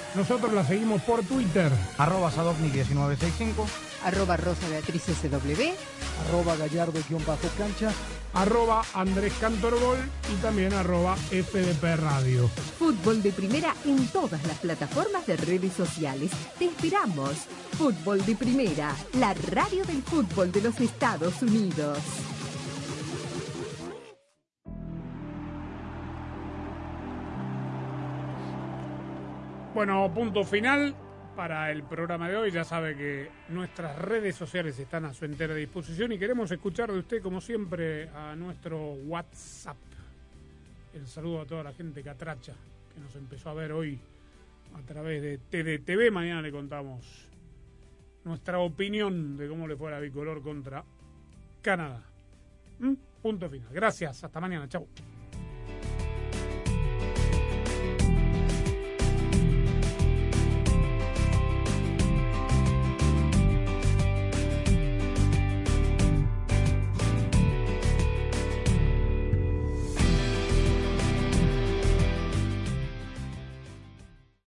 Speaker 2: Nosotros la seguimos por Twitter.
Speaker 3: Arroba Sadovnik1965.
Speaker 5: Arroba Rosa Beatriz SW.
Speaker 7: Arroba Gallardo-cancha.
Speaker 2: Arroba Andrés Cantorbol y también arroba FDP Radio.
Speaker 4: Fútbol de Primera en todas las plataformas de redes sociales. Te esperamos. Fútbol de Primera, la radio del fútbol de los Estados Unidos.
Speaker 2: Bueno, punto final para el programa de hoy. Ya sabe que nuestras redes sociales están a su entera disposición y queremos escuchar de usted, como siempre, a nuestro WhatsApp. El saludo a toda la gente catracha que nos empezó a ver hoy a través de TDTV. Mañana le contamos nuestra opinión de cómo le fue la bicolor contra Canadá. ¿Mm? Punto final. Gracias. Hasta mañana. Chau.